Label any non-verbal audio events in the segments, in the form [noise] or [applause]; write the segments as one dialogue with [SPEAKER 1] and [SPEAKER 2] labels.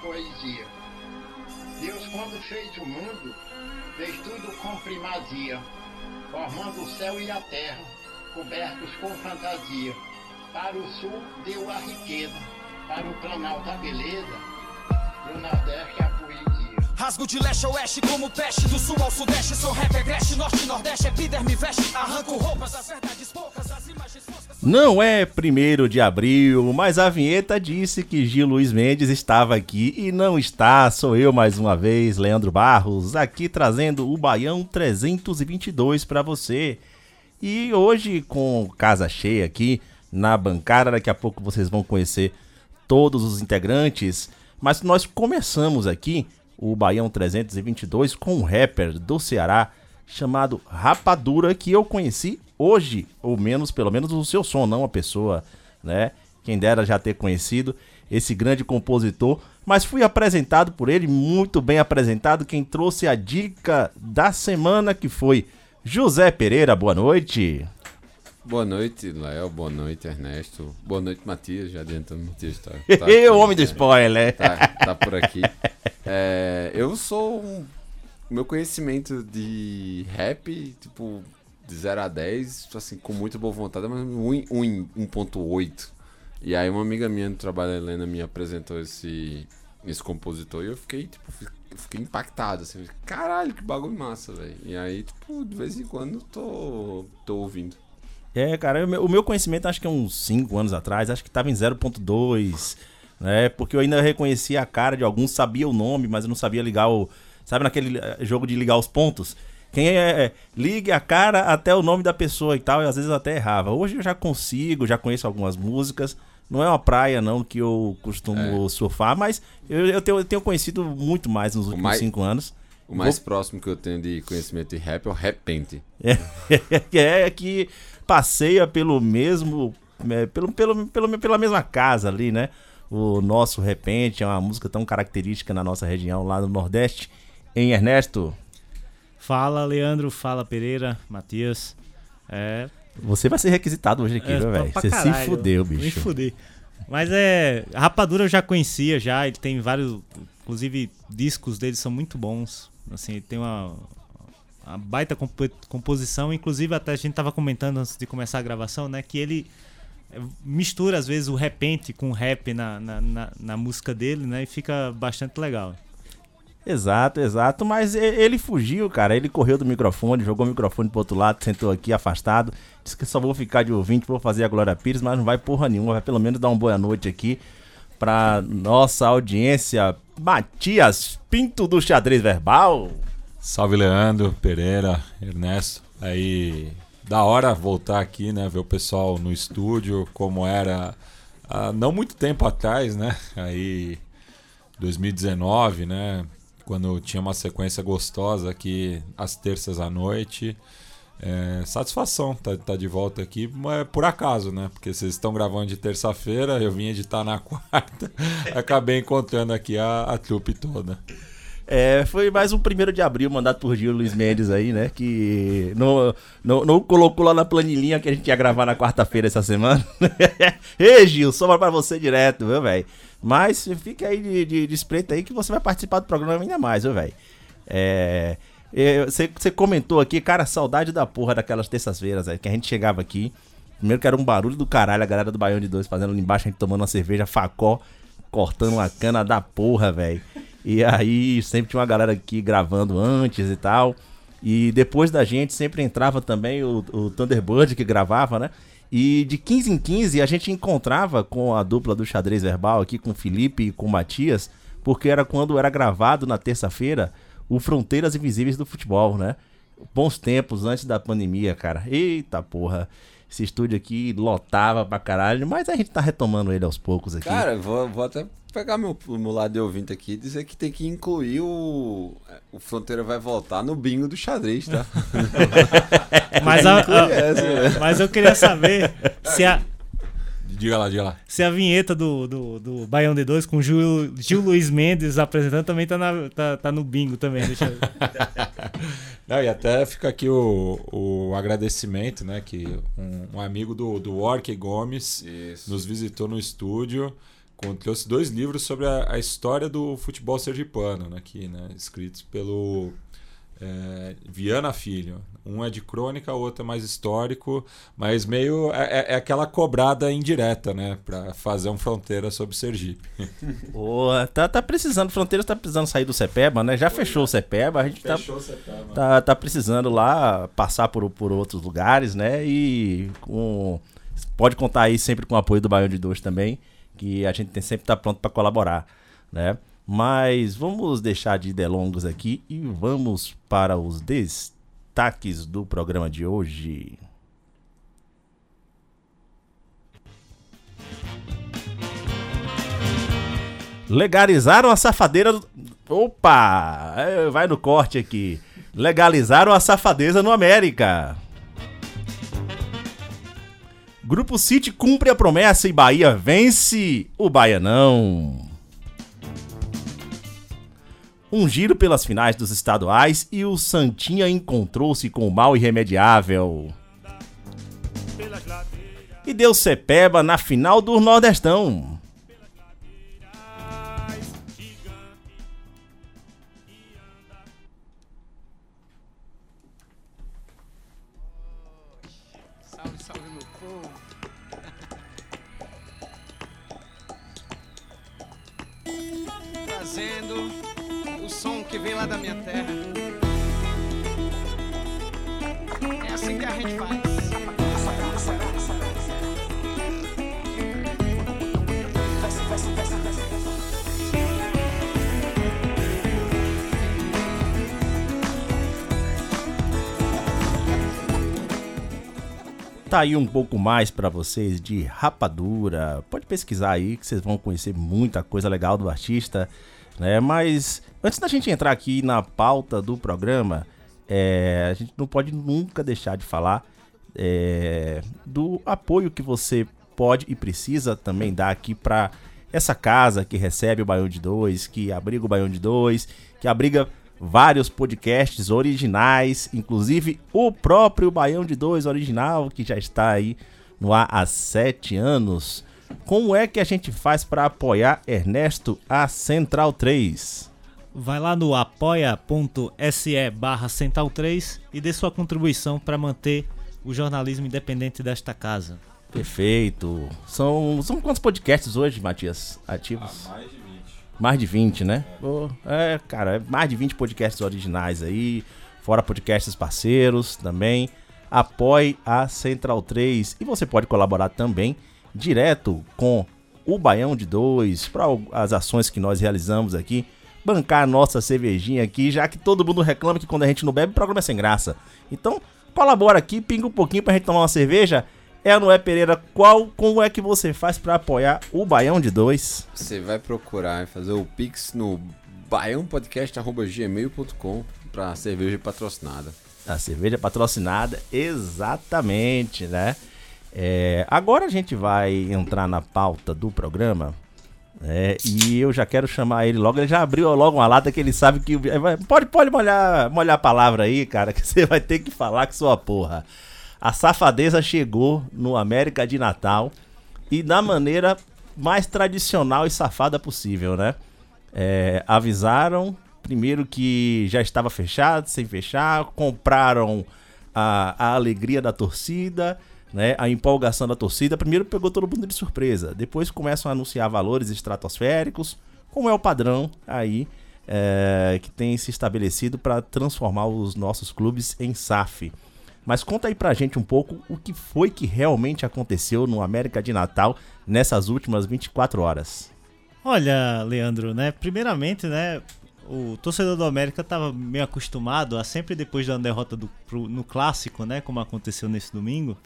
[SPEAKER 1] Poesia. Deus, quando fez o mundo, fez tudo com primazia, formando o céu e a terra, cobertos com fantasia. Para o sul deu a riqueza, para o planalto a beleza, do Nordeste a poesia.
[SPEAKER 2] Rasgo de leste a oeste como peste Do sul ao sudeste sou rap agreste Norte nordeste epiderme veste Arranco roupas, as verdades poucas As imagens foscas
[SPEAKER 3] Não é primeiro de abril, mas a vinheta disse que Gil Luiz Mendes estava aqui e não está. Sou eu mais uma vez, Leandro Barros, aqui trazendo o Baião 322 para você. E hoje com casa cheia aqui na bancada, daqui a pouco vocês vão conhecer todos os integrantes, mas nós começamos aqui o Baião 322 com um rapper do Ceará chamado Rapadura que eu conheci hoje, ou menos, pelo menos o seu som, não a pessoa, né? Quem dera já ter conhecido esse grande compositor, mas fui apresentado por ele, muito bem apresentado, quem trouxe a dica da semana que foi José Pereira, boa noite.
[SPEAKER 4] Boa noite, Léo. Boa noite, Ernesto. Boa noite, Matias. Já adiantando, Matias tá. tá [laughs]
[SPEAKER 3] o homem do
[SPEAKER 4] né?
[SPEAKER 3] spoiler.
[SPEAKER 4] Tá, tá por aqui. É, eu sou. Um, meu conhecimento de rap, tipo, de 0 a 10, assim, com muita boa vontade, mas um, um, 1.8. E aí uma amiga minha do trabalho, Helena, me apresentou esse, esse compositor e eu fiquei, tipo, fi- fiquei impactado, assim. Caralho, que bagulho massa, velho. E aí, tipo, de vez em quando tô, tô ouvindo.
[SPEAKER 3] É, cara, o meu, conhecimento acho que é uns 5 anos atrás, acho que tava em 0.2, né? Porque eu ainda reconhecia a cara de alguns, sabia o nome, mas eu não sabia ligar o. Sabe naquele eh, jogo de ligar os pontos? Quem é, é, ligue a cara até o nome da pessoa e tal, e às vezes eu até errava. Hoje eu já consigo, já conheço algumas músicas. Não é uma praia, não, que eu costumo surfar, mas eu, eu tenho, eu tenho conhecido muito mais nos últimos
[SPEAKER 4] mais-
[SPEAKER 3] 5 anos.
[SPEAKER 4] O mais próximo que eu tenho de conhecimento de rap é o Repente. [laughs]
[SPEAKER 3] é que passeia pelo mesmo. é, pelo, pelo, pelo, pela mesma casa ali, né? O nosso Repente é uma música tão característica na nossa região, lá no Nordeste. Em Ernesto,
[SPEAKER 5] Fala, Leandro. Fala, Pereira, Matias. É.
[SPEAKER 3] você vai ser requisitado hoje aqui,
[SPEAKER 5] é
[SPEAKER 3] velho? Você se
[SPEAKER 5] caralho,
[SPEAKER 3] fudeu,
[SPEAKER 5] Me
[SPEAKER 3] bicho.
[SPEAKER 5] fudei. Mas é. Rapadura eu já conhecia já. Ele tem vários. Inclusive, discos dele são muito bons. Assim, ele tem uma. Uma baita compo- composição. Inclusive, até a gente tava comentando antes de começar a gravação, né? Que ele é, mistura às vezes o repente com o rap na, na, na, na música dele, né? E fica bastante legal.
[SPEAKER 3] Exato, exato. Mas ele fugiu, cara. Ele correu do microfone, jogou o microfone pro outro lado, sentou aqui afastado. Disse que só vou ficar de ouvinte, vou fazer a Glória Pires, mas não vai porra nenhuma. Vai pelo menos dar uma boa noite aqui pra nossa audiência. Matias Pinto do Xadrez Verbal.
[SPEAKER 6] Salve Leandro, Pereira, Ernesto. Aí, da hora voltar aqui, né? Ver o pessoal no estúdio, como era há não muito tempo atrás, né? Aí, 2019, né? Quando tinha uma sequência gostosa aqui às terças à noite. É, satisfação tá, tá de volta aqui, mas é por acaso, né? Porque vocês estão gravando de terça-feira, eu vim editar na [laughs] quarta, acabei encontrando aqui a, a trupe toda.
[SPEAKER 3] É, foi mais um primeiro de abril mandado por Gil Luiz Mendes aí, né? Que não, não, não colocou lá na planilhinha que a gente ia gravar na quarta-feira essa semana. [laughs] Ei, Gil, sobra pra você direto, viu, velho? Mas fica aí de, de, de espreita aí que você vai participar do programa ainda mais, viu, velho? É. é, Você comentou aqui, cara, saudade da porra daquelas terças-feiras, aí, que a gente chegava aqui. Primeiro que era um barulho do caralho, a galera do Baião de Dois fazendo ali embaixo, a gente tomando uma cerveja, facó, cortando uma cana da porra, velho. E aí sempre tinha uma galera aqui gravando antes e tal. E depois da gente sempre entrava também o, o Thunderbird que gravava, né? E de 15 em 15 a gente encontrava com a dupla do xadrez verbal aqui, com o Felipe e com o Matias, porque era quando era gravado na terça-feira o Fronteiras Invisíveis do Futebol, né? Bons tempos antes da pandemia, cara. Eita porra. Esse estúdio aqui lotava pra caralho, mas a gente tá retomando ele aos poucos aqui.
[SPEAKER 4] Cara, vou, vou até pegar meu, meu lado de ouvinte aqui e dizer que tem que incluir o. O Fronteira vai voltar no bingo do xadrez, tá? [laughs]
[SPEAKER 5] Mas, a- a-
[SPEAKER 4] né?
[SPEAKER 5] mas eu queria saber se a,
[SPEAKER 6] Diga lá, diga lá.
[SPEAKER 5] se a vinheta do, do, do Baião de 2 com o Gil, Gil Luiz Mendes apresentando também tá, na- tá, tá no bingo também. Deixa eu... [laughs]
[SPEAKER 6] Não, e até fica aqui o, o agradecimento, né? Que um, um amigo do, do Orque Gomes
[SPEAKER 4] Isso.
[SPEAKER 6] nos visitou no estúdio, trouxe dois livros sobre a, a história do futebol sergipano, né, aqui, né? Escritos pelo é, Viana Filho. Um é de crônica, o outro é mais histórico, mas meio é, é- é aquela cobrada indireta, né? Pra fazer um fronteira sobre Sergipe. [laughs]
[SPEAKER 3] Boa, tá, tá precisando, Fronteiras tá precisando sair do CEPEBA, né? Já fechou o CEPEBA, a gente tá, tá, tá precisando lá passar por, por outros lugares, né? E com, pode contar aí sempre com o apoio do Baião de Dois também, que a gente tem sempre tá pronto para colaborar, né? Mas vamos deixar de delongos aqui e vamos para os destaques do programa de hoje. Legalizaram a safadeira. Opa! É, Vai no corte aqui. Legalizaram a safadeza no América. Grupo City cumpre a promessa e Bahia vence o Baianão. Um giro pelas finais dos estaduais e o Santinha encontrou-se com o mal irremediável. E deu Cepeba na final do Nordestão. Tá aí um pouco mais pra vocês de rapadura. Pode pesquisar aí que vocês vão conhecer muita coisa legal do artista, né? Mas antes da gente entrar aqui na pauta do programa, é, a gente não pode nunca deixar de falar é, do apoio que você pode e precisa também dar aqui pra essa casa que recebe o Baião de Dois, que abriga o Baião de Dois, que abriga vários podcasts originais, inclusive o próprio Baião de Dois original, que já está aí no ar há sete anos. Como é que a gente faz para apoiar Ernesto a Central 3?
[SPEAKER 5] Vai lá no apoia.se barra Central 3 e dê sua contribuição para manter o jornalismo independente desta casa.
[SPEAKER 3] Perfeito. São, são quantos podcasts hoje, Matias, ativos?
[SPEAKER 6] Mais de 20.
[SPEAKER 3] Mais de 20, né? É, cara, é mais de 20 podcasts originais aí, fora podcasts parceiros também. Apoie a Central 3 e você pode colaborar também direto com o Baião de Dois para as ações que nós realizamos aqui. Bancar a nossa cervejinha aqui, já que todo mundo reclama que quando a gente não bebe, o programa é sem graça. Então, colabora aqui, pinga um pouquinho pra gente tomar uma cerveja. É ou não é, Pereira? Qual, como é que você faz para apoiar o Baião de Dois?
[SPEAKER 4] Você vai procurar e fazer o Pix no baiãopodcast.gmail.com pra cerveja patrocinada.
[SPEAKER 3] A cerveja patrocinada, exatamente, né? É, agora a gente vai entrar na pauta do programa. né? e eu já quero chamar ele logo. Ele já abriu logo uma lata que ele sabe que. Pode, pode molhar, molhar a palavra aí, cara, [laughs] que você vai ter que falar com sua porra. A safadeza chegou no América de Natal e da maneira mais tradicional e safada possível, né? É, avisaram primeiro que já estava fechado, sem fechar, compraram a, a alegria da torcida, né, a empolgação da torcida. Primeiro pegou todo mundo de surpresa, depois começam a anunciar valores estratosféricos, como é o padrão aí é, que tem se estabelecido para transformar os nossos clubes em SAF. Mas conta aí pra gente um pouco o que foi que realmente aconteceu no América de Natal nessas últimas 24 horas.
[SPEAKER 5] Olha, Leandro, né? Primeiramente, né? O torcedor do América estava meio acostumado a sempre depois da derrota do, pro- no clássico, né? Como aconteceu nesse domingo,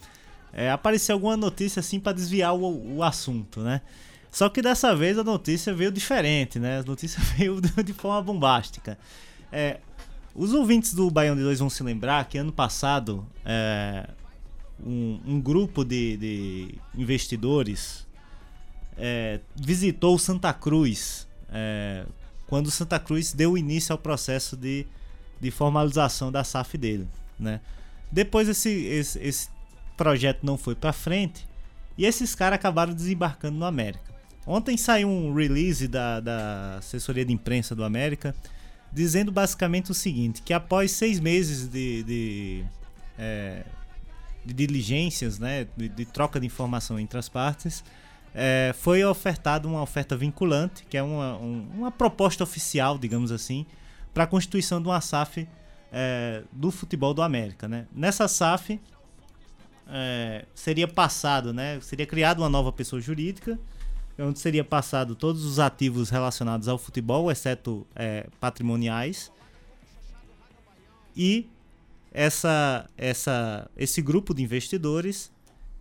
[SPEAKER 5] é, apareceu alguma notícia assim para desviar o, o assunto, né? Só que dessa vez a notícia veio diferente, né? A notícia [laughs] veio de forma bombástica. É, os ouvintes do Baião de 2 vão se lembrar que ano passado é, um, um, grupo de, de investidores é, visitou Santa Cruz é, quando Santa Cruz deu início ao processo de, de formalização da SAF dele. Né? Depois esse, esse, esse projeto não foi para frente e esses caras acabaram desembarcando no América. Ontem saiu um release da, da assessoria de imprensa do América dizendo basicamente o seguinte: que após seis meses de, de, é, de diligências, né, de, de, troca de informação entre as partes, é, foi ofertada uma oferta vinculante, que é uma, um, uma proposta oficial, digamos assim, para a constituição de uma SAF é, do futebol do América. Né? Nessa SAF é, seria passado, né, seria criada uma nova pessoa jurídica onde seria passado todos os ativos relacionados ao futebol, exceto é, patrimoniais. E essa, essa, esse grupo de investidores,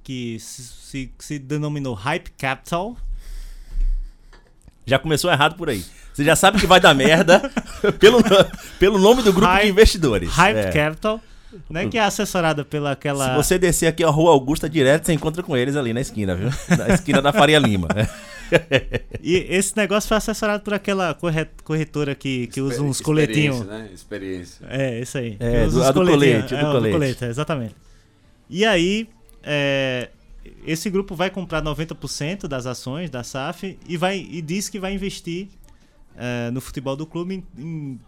[SPEAKER 5] que se, se, se denominou Hype Capital.
[SPEAKER 3] Já começou errado por aí. Você já sabe que vai dar merda [laughs] pelo, pelo nome do grupo Hype, de investidores.
[SPEAKER 5] Hype é. Capital né, que é assessorada pela aquela.
[SPEAKER 3] Se você descer aqui a Rua Augusta direto, você encontra com eles ali na esquina, viu? [laughs] Na esquina da Faria Lima. [laughs]
[SPEAKER 5] e esse negócio foi assessorado por aquela corretora que, que usa uns coletinhos.
[SPEAKER 4] Né? Experiência.
[SPEAKER 5] É, isso aí.
[SPEAKER 3] É, do, do colete, do é, colete. Do colete,
[SPEAKER 5] exatamente. E aí, é, esse grupo vai comprar 90% das ações da SAF e, vai, e diz que vai investir é, no futebol do clube em, em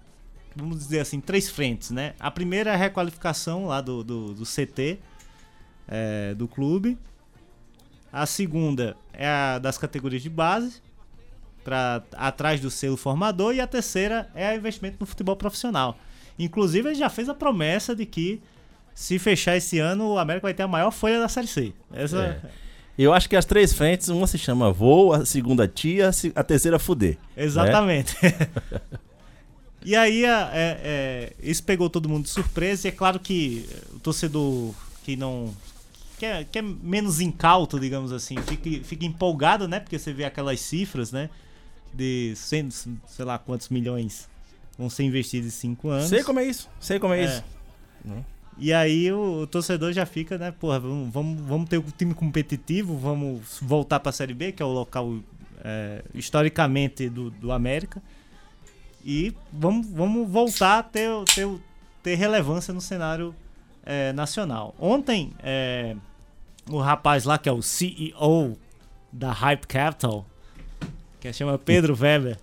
[SPEAKER 5] vamos dizer assim, três frentes, né? A primeira é a requalificação lá do, do, do CT é, do clube. A segunda é a das categorias de base, para atrás do selo formador. E a terceira é o investimento no futebol profissional. Inclusive, ele já fez a promessa de que se fechar esse ano, o América vai ter a maior folha da Série C. Essa... É.
[SPEAKER 3] Eu acho que as três frentes, uma se chama Voo, a segunda Tia, a terceira Fuder.
[SPEAKER 5] Né? Exatamente. Né? [laughs] E aí é, é, isso pegou todo mundo de surpresa. E é claro que o torcedor que não. Que é, que é menos incauto, digamos assim, fica, fica empolgado, né? Porque você vê aquelas cifras, né? De 100, sei lá quantos milhões vão ser investidos em 5 anos.
[SPEAKER 3] Sei como é isso, sei como é, é. isso.
[SPEAKER 5] E aí o, o, torcedor já fica, né? Porra, vamos, vamos, vamos ter um time competitivo, vamos voltar para a Série B, que é o local é, historicamente do, do América. E vamos, vamos voltar a ter, ter, ter relevância no cenário é, nacional. Ontem, é, o rapaz lá, que é o CEO da Hype Capital, que chama Pedro [laughs] Weber,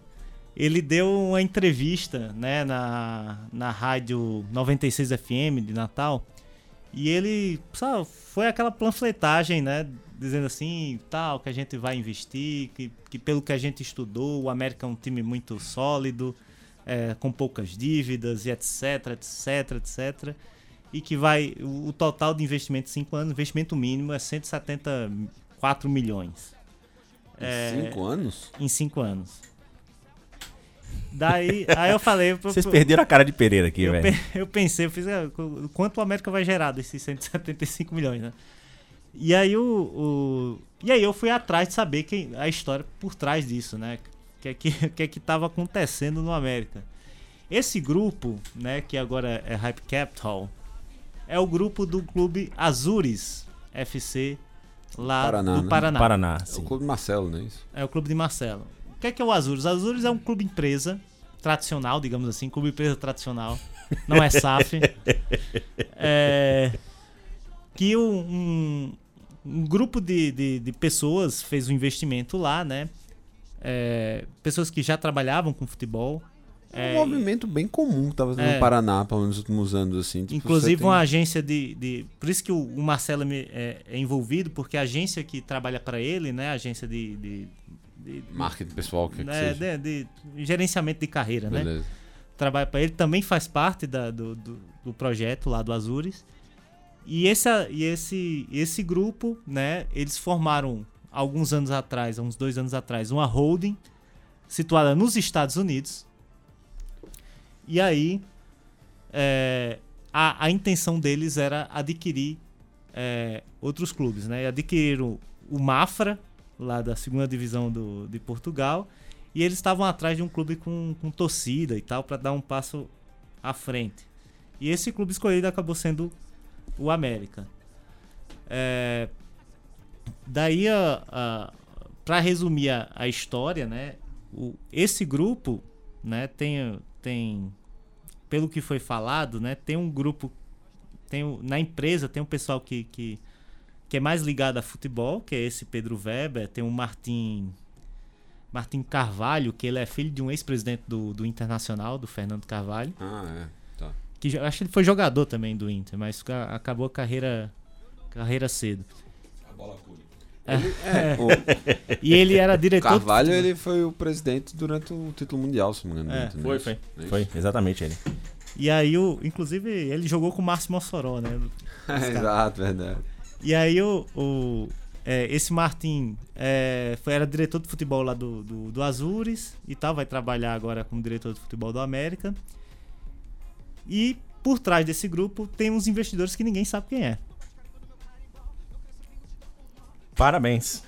[SPEAKER 5] ele deu uma entrevista né, na, na rádio 96 FM de Natal. E ele sabe, foi aquela panfletagem, né? Dizendo assim, tal, que a gente vai investir, que, que pelo que a gente estudou, o América é um time muito sólido, é, com poucas dívidas e etc, etc, etc. E que vai. O, total de investimento em 5 anos, investimento mínimo é 174 milhões.
[SPEAKER 4] Em 5 é, anos?
[SPEAKER 5] Em 5 anos. Daí, aí eu falei.
[SPEAKER 3] Vocês perderam a cara de Pereira aqui, velho.
[SPEAKER 5] Eu pensei, eu fiz. Ah, quanto o América vai gerar desses 175 milhões, né? E aí o, o, E aí eu fui atrás de saber quem, a história por trás disso, né? Que é que, [laughs] que é que estava acontecendo no América. Esse grupo, né, que agora é Hype Capital, é o grupo do clube Azures FC lá Paraná, do
[SPEAKER 3] né?
[SPEAKER 5] Paraná.
[SPEAKER 3] Paraná
[SPEAKER 4] é o clube de Marcelo, não é isso?
[SPEAKER 5] É o clube de Marcelo. O que é que é o Azures? O Azures é um clube empresa tradicional, digamos assim, clube empresa tradicional, não é SAF. [laughs] é, que um, um grupo de, de, de, pessoas fez um investimento lá, né? É, pessoas que já trabalhavam com futebol.
[SPEAKER 4] É um é, movimento bem comum que estava é, no Paraná, pelo menos nos últimos anos, assim.
[SPEAKER 5] Tipo, inclusive tem... uma agência de, de... Por isso que o, o Marcelo é, é, envolvido, porque a agência que trabalha para ele, né? A agência de... de,
[SPEAKER 4] de Marketing pessoal, que,
[SPEAKER 5] né, que de, de, gerenciamento de carreira, né? Beleza. né? Trabalha para ele, também faz parte da, do, do, do, projeto lá do Azures. E esse, e esse, esse grupo, né? Eles formaram alguns anos atrás, uns dois anos atrás, uma holding situada nos Estados Unidos. E aí, é, a, a intenção deles era adquirir é, outros clubes, né? Adquiriram o Mafra, lá da segunda divisão do, de Portugal, e eles estavam atrás de um clube com, com torcida e tal, para dar um passo à frente. E esse clube escolhido acabou sendo o América. É, daí, a, a, para resumir a, a história, né? O, esse grupo, né? Tem, tem, pelo que foi falado, né? Tem um grupo, tem na empresa tem um pessoal que, que que é mais ligado a futebol, que é esse Pedro Weber, tem o Martim Martim Carvalho, que ele é filho de um ex-presidente do, do Internacional, do Fernando Carvalho.
[SPEAKER 4] Ah, é. Tá.
[SPEAKER 5] Que acho que ele foi jogador também do Inter, mas ca- acabou a carreira carreira cedo.
[SPEAKER 6] A bola.
[SPEAKER 4] Ele- [laughs] é, o
[SPEAKER 5] E ele era diretor [laughs]
[SPEAKER 4] Carvalho, ele foi o presidente durante o título mundial, se não me engano.
[SPEAKER 5] É.
[SPEAKER 4] Inter, não
[SPEAKER 3] Foi,
[SPEAKER 4] é isso?
[SPEAKER 3] foi.
[SPEAKER 4] É
[SPEAKER 3] Foi, exatamente ele.
[SPEAKER 5] E aí, o, inclusive, ele jogou com o Márcio Mossoró, né? [laughs]
[SPEAKER 4] Exato, verdade.
[SPEAKER 5] E aí o, o- é, esse Martin é, foi, era diretor de futebol lá do, do, do Azures e tal, vai trabalhar agora como diretor de futebol do América. E por trás desse grupo tem uns investidores que ninguém sabe quem é.
[SPEAKER 3] Parabéns.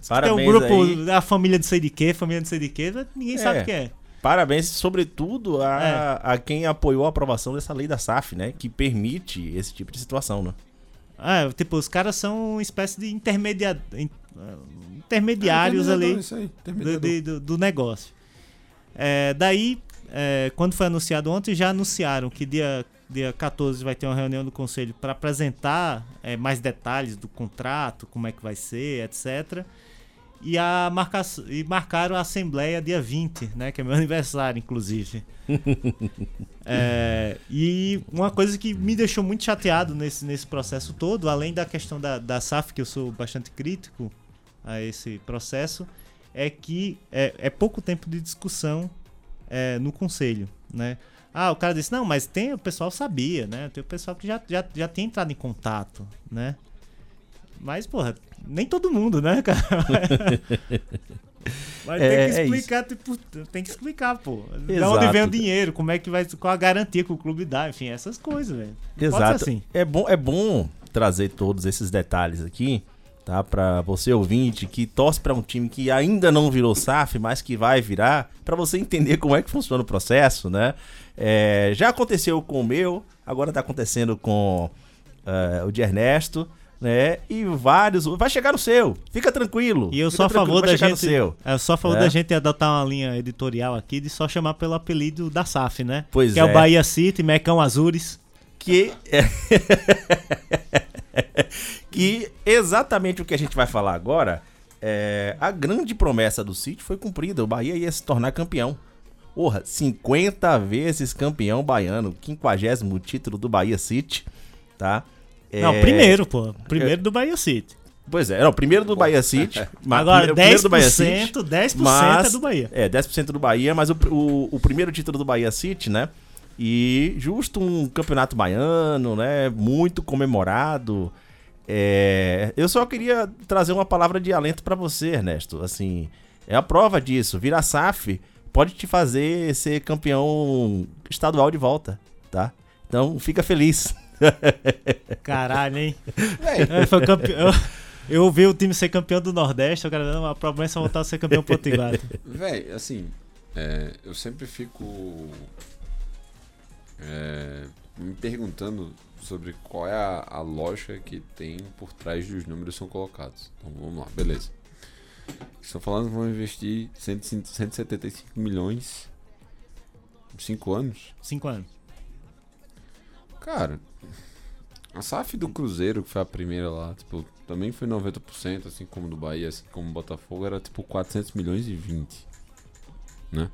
[SPEAKER 5] Tem
[SPEAKER 3] Parabéns
[SPEAKER 5] o grupo
[SPEAKER 3] aí.
[SPEAKER 5] da família de sei de quê, família de sei de quê, ninguém
[SPEAKER 3] É.
[SPEAKER 5] sabe quem é.
[SPEAKER 3] Parabéns, sobretudo, a,
[SPEAKER 5] É.
[SPEAKER 3] a quem apoiou a aprovação dessa lei da SAF, né? Que permite esse tipo de situação, né?
[SPEAKER 5] Ah, tipo, os caras são uma espécie de intermediários
[SPEAKER 4] É,
[SPEAKER 5] ali.
[SPEAKER 4] aí,
[SPEAKER 5] do, do- do negócio. É, daí, é, quando foi anunciado ontem, já anunciaram que dia, dia 14 vai ter uma reunião do conselho para apresentar é, mais detalhes do contrato, como é que vai ser, etc. E, a marca, e marcaram a assembleia dia 20, né, que é meu [laughs] aniversário, inclusive. [laughs] É, e uma coisa que me deixou muito chateado nesse, nesse processo todo, além da questão da, da SAF, que eu sou bastante crítico a esse processo, é que é, é pouco tempo de discussão é, no conselho, né? Ah, o cara disse, não, mas tem, o pessoal sabia, né? Tem o pessoal que já, já, já tinha entrado em contato, né? Mas, porra, nem todo mundo, né, [laughs] cara? Mas
[SPEAKER 3] É,
[SPEAKER 5] tem
[SPEAKER 3] é
[SPEAKER 5] que explicar, tipo, tem que explicar, pô. De onde vem o dinheiro, como é que vai, qual a garantia que o clube dá, enfim, essas coisas, velho.
[SPEAKER 3] Exato.
[SPEAKER 5] assim.
[SPEAKER 3] É bom, é bom trazer todos esses detalhes aqui, tá? Pra você ouvinte que torce pra um time que ainda não virou SAF, mas que vai virar, pra você entender como é que funciona o processo, né? É, já aconteceu com o meu, agora tá acontecendo com eh, o de Ernesto, né? E vários, vai chegar no seu. Fica tranquilo.
[SPEAKER 5] E eu sou a favor da gente.
[SPEAKER 3] seu.
[SPEAKER 5] Eu sou a favor
[SPEAKER 3] É.
[SPEAKER 5] da gente adotar uma linha editorial aqui de só chamar pelo apelido da SAF, né?
[SPEAKER 3] Pois
[SPEAKER 5] que é.
[SPEAKER 3] é.
[SPEAKER 5] o Bahia City, Mecão Azures.
[SPEAKER 3] que [laughs] que exatamente o que a gente vai falar agora é a grande promessa do City foi cumprida. O Bahia ia se tornar campeão. Porra, 50 vezes campeão baiano, 50 título do Bahia City, tá?
[SPEAKER 5] Não,
[SPEAKER 3] É,
[SPEAKER 5] primeiro, pô. Primeiro do Bahia City.
[SPEAKER 3] Pois é, não, primeiro do Bahia City. [laughs]
[SPEAKER 5] Agora,
[SPEAKER 3] primeiro- primeiro
[SPEAKER 5] 10%,
[SPEAKER 3] do Bahia City,
[SPEAKER 5] 10% é do Bahia.
[SPEAKER 3] É, 10% do Bahia, mas o, o, o primeiro título do Bahia City, né? E justo um campeonato baiano, né? Muito comemorado. É, eu só queria trazer uma palavra de alento pra você, Ernesto. Assim, é a prova disso. Virar SAF pode te fazer ser campeão estadual de volta, tá? Então, fica feliz. [laughs]
[SPEAKER 5] Caralho, hein?
[SPEAKER 4] Véi,
[SPEAKER 5] É, foi campeão. Eu ouvi o time ser campeão do Nordeste, eu quero uma promessa voltar a ser campeão potiguar.
[SPEAKER 4] Véi, assim, é, eu sempre fico é, me perguntando sobre qual é a, a lógica que tem por trás dos números que são colocados. Então vamos lá, beleza. Estão falando que vão investir 105 175 milhões em 5 anos.
[SPEAKER 5] Cinco anos.
[SPEAKER 4] Cara, a SAF do Cruzeiro, que foi a primeira lá, tipo, também foi 90%, assim como do Bahia, assim como Botafogo, era tipo 400 milhões e 20, né?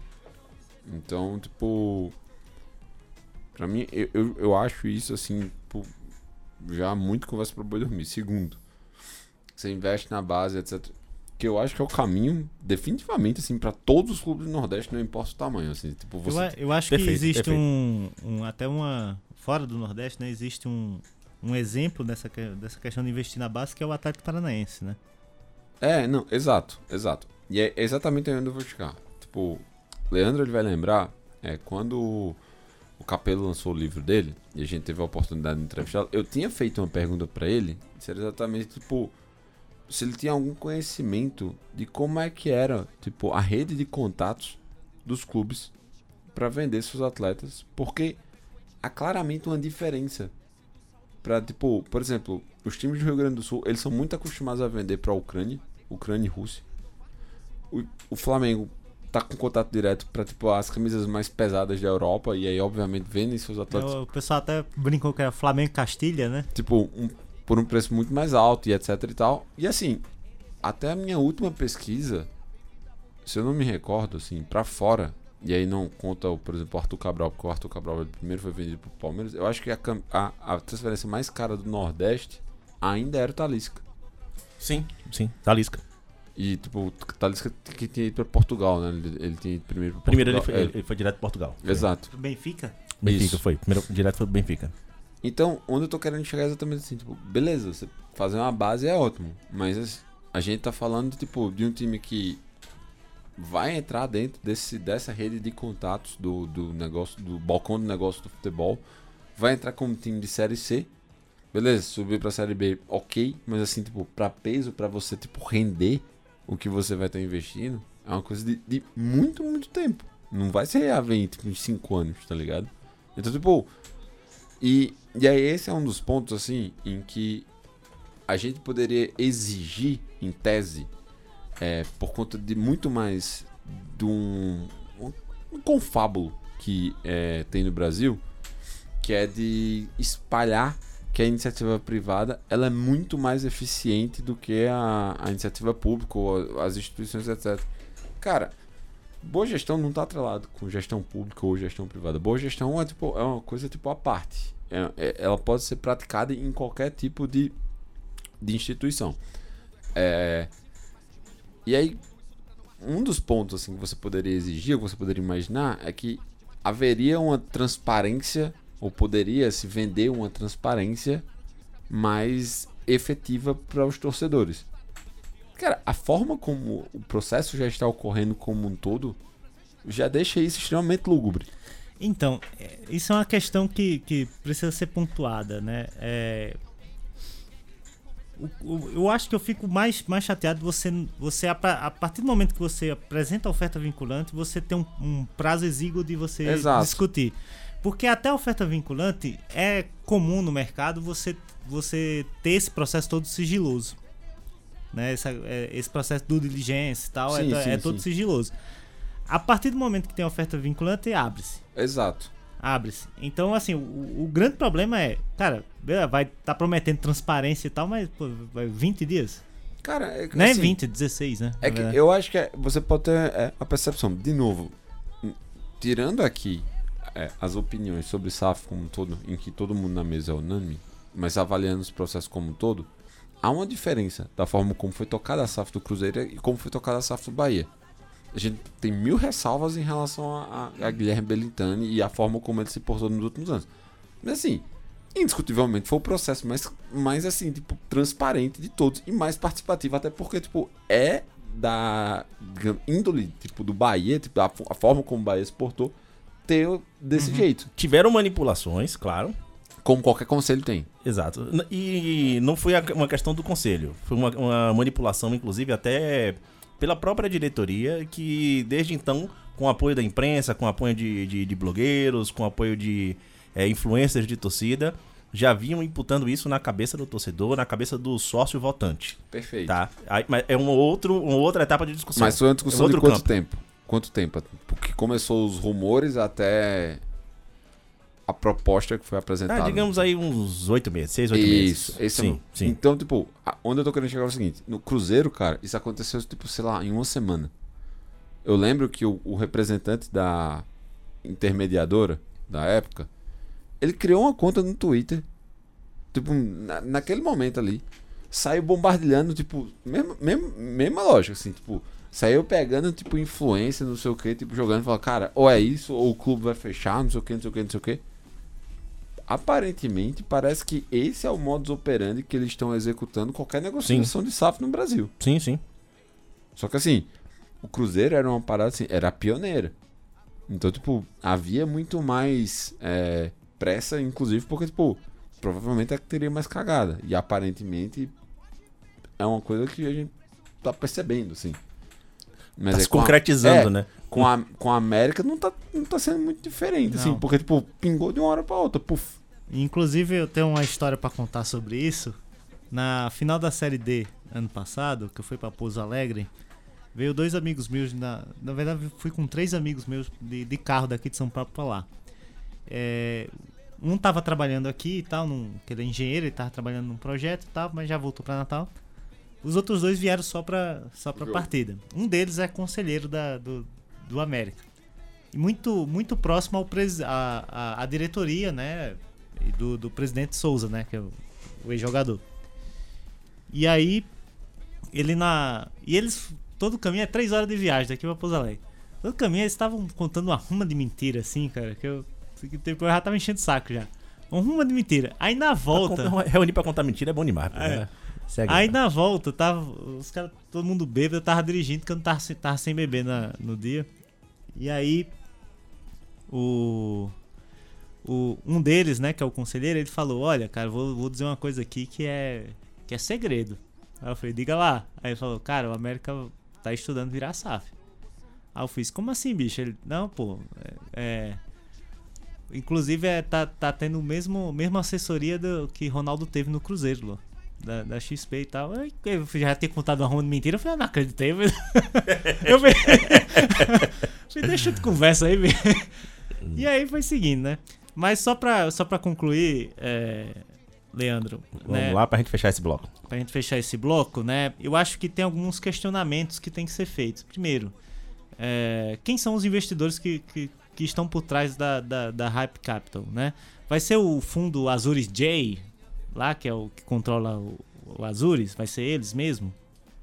[SPEAKER 4] Então, tipo, pra mim, eu, eu, eu acho isso, assim, tipo, já muito conversa pra boi dormir. Segundo, você investe na base, etc. Que eu acho que é o caminho, definitivamente, assim, pra todos os clubes do Nordeste, não importa o tamanho, assim, tipo,
[SPEAKER 5] Eu,
[SPEAKER 4] você...
[SPEAKER 5] a- eu acho que existe um, um- Até uma. Fora do Nordeste, né? Existe um, um exemplo dessa, que- dessa questão de investir na base, que é o Atlético Paranaense, né?
[SPEAKER 4] É, não, exato, exato. E é exatamente onde eu vou chegar. Tipo, Leandro ele vai lembrar, é quando o Capelo lançou o livro dele e a gente teve a oportunidade de entrevistá-lo, eu tinha feito uma pergunta pra ele, se era exatamente tipo se ele tinha algum conhecimento de como é que era, tipo, a rede de contatos dos clubes pra vender seus atletas, porque há claramente uma diferença para tipo, por exemplo, os times do Rio Grande do Sul, eles são muito acostumados a vender para a Ucrânia, Ucrânia e Rússia. O, o Flamengo tá com contato direto para tipo as camisas mais pesadas da Europa e aí obviamente vendem seus atletas
[SPEAKER 5] O pessoal até brincou que era Flamengo e Castilha, né?
[SPEAKER 4] tipo, um- por um preço muito mais alto e etc e tal. E assim, até a minha última pesquisa, se eu não me recordo, assim, pra fora, e aí não conta, o, por exemplo, o Arthur Cabral, porque o Arthur Cabral ele primeiro foi vendido pro Palmeiras, eu acho que a, a, a transferência mais cara do Nordeste ainda era o Talisca.
[SPEAKER 3] Sim, sim, Talisca.
[SPEAKER 4] E, tipo, o Talisca que tinha ido pra Portugal, né? Ele, ele tinha ido primeiro pra
[SPEAKER 3] Primeiro ele
[SPEAKER 4] Portugal.
[SPEAKER 3] foi, ele foi direto pro Portugal.
[SPEAKER 4] É, exato.
[SPEAKER 5] Pro Benfica.
[SPEAKER 3] Benfica
[SPEAKER 4] Isso.
[SPEAKER 3] foi. Primeiro direto foi pro Benfica.
[SPEAKER 4] Então, onde eu tô querendo chegar é exatamente assim, tipo, beleza, você fazer uma base é ótimo, mas a gente tá falando, tipo, de um time que vai entrar dentro desse, dessa rede de contatos do, do negócio, do balcão do negócio do futebol, vai entrar como time de Série C, beleza, subir pra Série B, ok, mas assim, tipo, pra peso, pra você, tipo, render o que você vai estar investindo, é uma coisa de, de muito, muito tempo. Não vai ser a 20, tipo, 5 anos, tá ligado? Então, tipo, e, e aí esse é um dos pontos, assim, em que a gente poderia exigir, em tese, é, por conta de muito mais de um, um, confábulo que é, tem no Brasil, que é de espalhar que a iniciativa privada ela é muito mais eficiente do que a, a iniciativa pública ou as instituições, etc. Cara, boa gestão não está atrelado com gestão pública ou gestão privada. Boa gestão é, tipo, é uma coisa tipo à parte. É- é- ela pode ser praticada em qualquer tipo de, de instituição. É, e aí, um dos pontos assim, que você poderia exigir, que você poderia imaginar, é que haveria uma transparência, ou poderia se vender uma transparência mais efetiva para os torcedores. Cara, a forma como o processo já está ocorrendo como um todo já deixa isso extremamente lúgubre.
[SPEAKER 5] Então, é, isso é uma questão que, que precisa ser pontuada, né? É, o- o- eu acho que eu fico mais, mais chateado você, você a, pa- a partir do momento que você apresenta a oferta vinculante, você tem um, um prazo exíguo de você
[SPEAKER 4] Exato.
[SPEAKER 5] discutir. Porque até a oferta vinculante é comum no mercado você, você ter esse processo todo sigiloso. Né? Essa- é, esse processo do diligência e tal é,
[SPEAKER 4] Sim,
[SPEAKER 5] to-
[SPEAKER 4] sim,
[SPEAKER 5] é todo
[SPEAKER 4] sim.
[SPEAKER 5] sigiloso. A partir do momento que tem oferta vinculante, abre-se
[SPEAKER 4] Exato.
[SPEAKER 5] abre-se. Então, assim, o, o grande problema é, cara, vai tá prometendo transparência e tal, mas pô, vai 20 dias?
[SPEAKER 4] Cara, é,
[SPEAKER 5] Não é
[SPEAKER 4] assim,
[SPEAKER 5] 20, 16, né?
[SPEAKER 4] É que
[SPEAKER 5] verdade.
[SPEAKER 4] eu acho que é- você pode ter é, a percepção, de novo, n- tirando aqui é, as opiniões sobre SAF como um todo, em que todo mundo na mesa é unânime, mas avaliando os processos como um todo, há uma diferença da forma como foi tocada a SAF do Cruzeiro e como foi tocada a SAF do Bahia. A gente tem mil ressalvas em relação a, a- Guilherme Belintani e a forma como ele se portou nos últimos anos. Mas assim, indiscutivelmente foi o processo mais, mais assim, tipo, transparente de todos e mais participativo, até porque, tipo, é da índole, tipo, do Bahia, tipo, a, a forma como o Bahia se portou, ter desse jeito.
[SPEAKER 3] Tiveram manipulações, claro.
[SPEAKER 4] Como qualquer conselho tem.
[SPEAKER 3] Exato. E não foi uma questão do conselho. Foi uma, uma manipulação, inclusive, até pela própria diretoria, que desde então, com apoio da imprensa, com apoio de, de, de blogueiros, com apoio de é, influencers de torcida, já vinham imputando isso na cabeça do torcedor, na cabeça do sócio votante.
[SPEAKER 4] Perfeito.
[SPEAKER 3] Tá? Aí, mas é um outro, uma outra etapa de discussão.
[SPEAKER 4] Mas foi uma
[SPEAKER 3] É
[SPEAKER 4] discussão
[SPEAKER 3] outro
[SPEAKER 4] de quanto
[SPEAKER 3] campo.
[SPEAKER 4] tempo? Quanto tempo? Porque começou os rumores até a proposta que foi apresentada.
[SPEAKER 3] Ah, digamos aí uns oito meses, seis, oito meses.
[SPEAKER 4] Isso, esse é
[SPEAKER 3] sim,
[SPEAKER 4] o-
[SPEAKER 3] sim.
[SPEAKER 4] Então, tipo, onde eu tô querendo chegar é o seguinte: no Cruzeiro, cara, isso aconteceu, tipo, sei lá, em uma semana. Eu lembro que o, o representante da intermediadora da época, ele criou uma conta no Twitter, tipo, na- naquele momento ali, saiu bombardilhando, tipo, mesmo, mesmo, mesma lógica, assim, tipo, saiu pegando, tipo, influência, não sei o que, tipo, jogando e falando, cara, ou é isso, ou o clube vai fechar, não sei o que, não sei o que, não sei o que aparentemente parece que esse é o modus operandi que eles estão executando qualquer negociação de SAF no Brasil.
[SPEAKER 3] Sim, sim.
[SPEAKER 4] Só que assim, o Cruzeiro era uma parada assim, era pioneira. Então, tipo, havia muito mais é, pressa, inclusive, porque, tipo, provavelmente é que teria mais cagada. E aparentemente é uma coisa que a gente tá percebendo, assim. Mas
[SPEAKER 3] Tá
[SPEAKER 4] aí
[SPEAKER 3] se
[SPEAKER 4] com a-
[SPEAKER 3] concretizando,
[SPEAKER 4] é,
[SPEAKER 3] né?
[SPEAKER 4] Com a, com a América não tá, não tá sendo muito diferente, assim,
[SPEAKER 5] Não.
[SPEAKER 4] porque, tipo, pingou de uma hora pra outra, puf.
[SPEAKER 5] Inclusive, eu tenho uma história pra contar sobre isso. Na final da Série D, ano passado, que eu fui pra Pouso Alegre, veio dois amigos meus, na, na verdade, fui com três amigos meus de, de carro daqui de São Paulo pra lá. É, um tava trabalhando aqui e tal, num, que ele é engenheiro, ele tava trabalhando num projeto e tal, mas já voltou pra Natal. Os outros dois vieram só pra, só pra partida. Um deles é conselheiro da, do, do América. E muito, muito próximo ao pres, a, a, a diretoria, né? Do, do presidente Souza, né? Que é o, o ex-jogador. E aí, ele na. E eles. Todo o caminho é três horas de viagem daqui pra Pouso Alegre. Todo o caminho eles estavam contando uma ruma de mentira, assim, cara. Que eu. Que depois eu já tava enchendo o saco já. Uma ruma de mentira. Aí na volta.
[SPEAKER 3] Reunir pra contar mentira é bom demais.
[SPEAKER 5] É.
[SPEAKER 3] né? Segue.
[SPEAKER 5] Aí na volta, tava. Os caras, todo mundo bêbado, eu tava dirigindo, porque eu não tava, sem- tava sem beber na, no dia. E aí. O. O, um deles, né, que é o conselheiro, ele falou: Olha, cara, vou, vou dizer uma coisa aqui que é. que é segredo. Aí eu falei, diga lá. Aí ele falou, cara, o América tá estudando virar SAF. Aí eu fiz, como assim, bicho? Ele, não, pô, é. é- Inclusive, é, tá, tá tendo o mesmo, mesma assessoria do que Ronaldo teve no Cruzeiro, Lô, da, da XP e tal. Eu já tinha contado uma ronda de mentira, eu falei, ah, não acreditei. [laughs] Eu falei, [laughs] deixa te conversa aí. E aí foi seguindo, né? Mas só pra, só pra concluir, é, Leandro,
[SPEAKER 3] Vamos
[SPEAKER 5] né?
[SPEAKER 3] lá pra gente fechar esse bloco.
[SPEAKER 5] pra gente fechar esse bloco, né? Eu acho que tem alguns questionamentos que tem que ser feitos. Primeiro, é, quem são os investidores que, que, que estão por trás da, da, da Hype Capital, né? Vai ser o fundo Azures J, lá que é o que controla o, o Azures? Vai ser eles mesmo,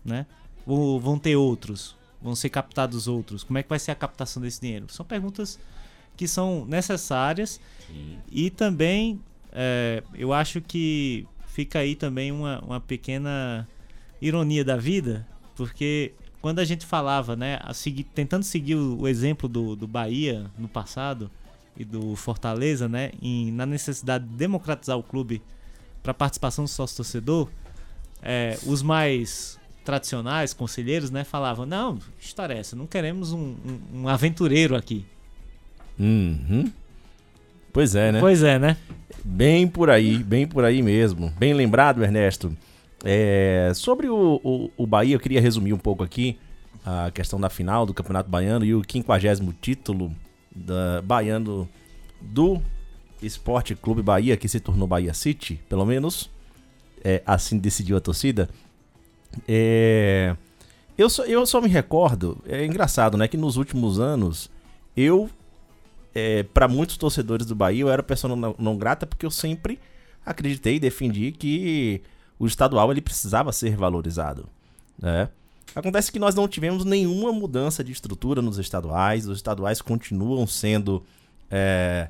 [SPEAKER 5] né? Ou vão ter outros? Vão ser captados outros? Como é que vai ser a captação desse dinheiro? São perguntas que são necessárias e também é, eu acho que fica aí também uma, uma pequena ironia da vida, porque quando a gente falava, né, a seguir- tentando seguir o, o exemplo do, do Bahia no passado e do Fortaleza, né, em- na necessidade de democratizar o clube para participação do sócio torcedor, é, os mais tradicionais, conselheiros, né, falavam: não, que história é essa? Não queremos um, um- um aventureiro aqui.
[SPEAKER 3] Uhum. Pois é, né?
[SPEAKER 5] Pois é, né?
[SPEAKER 3] Bem por aí, bem por aí mesmo. Bem lembrado, Ernesto. É, sobre o, o, o Bahia, eu queria resumir um pouco aqui a questão da final do Campeonato Baiano e o 50 título da baiano do Esporte Clube Bahia, que se tornou Bahia City, pelo menos. É, assim decidiu a torcida. É, eu, só, eu só me recordo, é engraçado, né? Que nos últimos anos eu é, para muitos torcedores do Bahia, eu era pessoa não, não grata porque eu sempre acreditei e defendi que o estadual ele precisava ser valorizado, né? Acontece que nós não tivemos nenhuma mudança de estrutura nos estaduais, os estaduais continuam sendo é,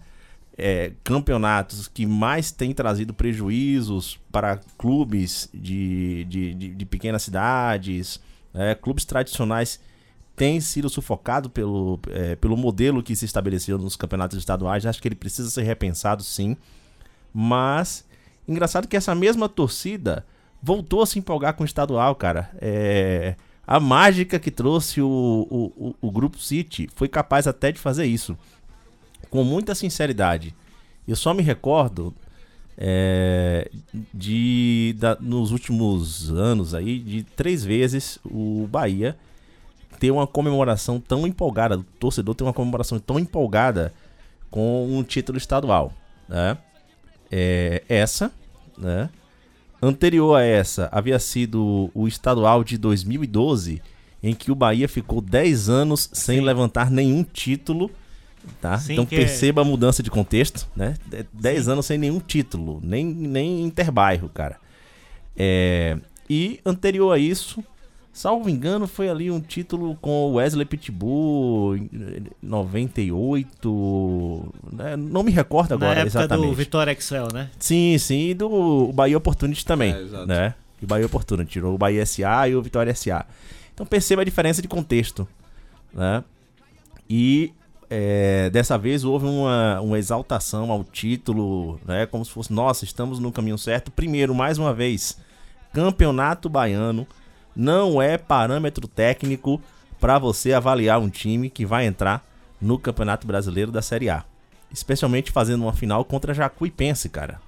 [SPEAKER 3] é, campeonatos que mais têm trazido prejuízos para clubes de, de, de, de pequenas cidades, né? clubes tradicionais tem sido sufocado pelo, é, pelo modelo que se estabeleceu nos campeonatos estaduais. Acho que ele precisa ser repensado, sim. Mas, engraçado que essa mesma torcida voltou a se empolgar com o estadual, cara. É, a mágica que trouxe o, o, o, o Grupo City foi capaz até de fazer isso. Com muita sinceridade. Eu só me recordo é, de da- nos últimos anos aí de três vezes o Bahia ter uma comemoração tão empolgada, o torcedor ter uma comemoração tão empolgada com um título estadual, né? É, essa, né? Anterior a essa, havia sido o estadual de 2012, em que o Bahia ficou 10 anos sem levantar nenhum título, tá?
[SPEAKER 5] Sim,
[SPEAKER 3] então
[SPEAKER 5] que é-
[SPEAKER 3] perceba a mudança de contexto, né? 10 anos sem nenhum título, nem, nem interbairro, cara. É, e anterior a isso, salvo engano, foi ali um título com o Wesley Pitbull em 98. né? Não me recordo agora
[SPEAKER 5] Na época
[SPEAKER 3] exatamente.
[SPEAKER 5] do Vitória Excel, né?
[SPEAKER 3] Sim, sim, e do Bahia Opportunity também,
[SPEAKER 4] É,
[SPEAKER 3] né? E o Bahia Opportunity, tirou o Bahia SA e o Vitória SA. Então perceba a diferença de contexto, né? E é, dessa vez houve uma, uma exaltação ao título, né? Como se fosse, nossa, estamos no caminho certo. Primeiro, mais uma vez, Campeonato Baiano não é parâmetro técnico para você avaliar um time que vai entrar no Campeonato Brasileiro da Série A. Especialmente fazendo uma final contra Jacuipense, cara.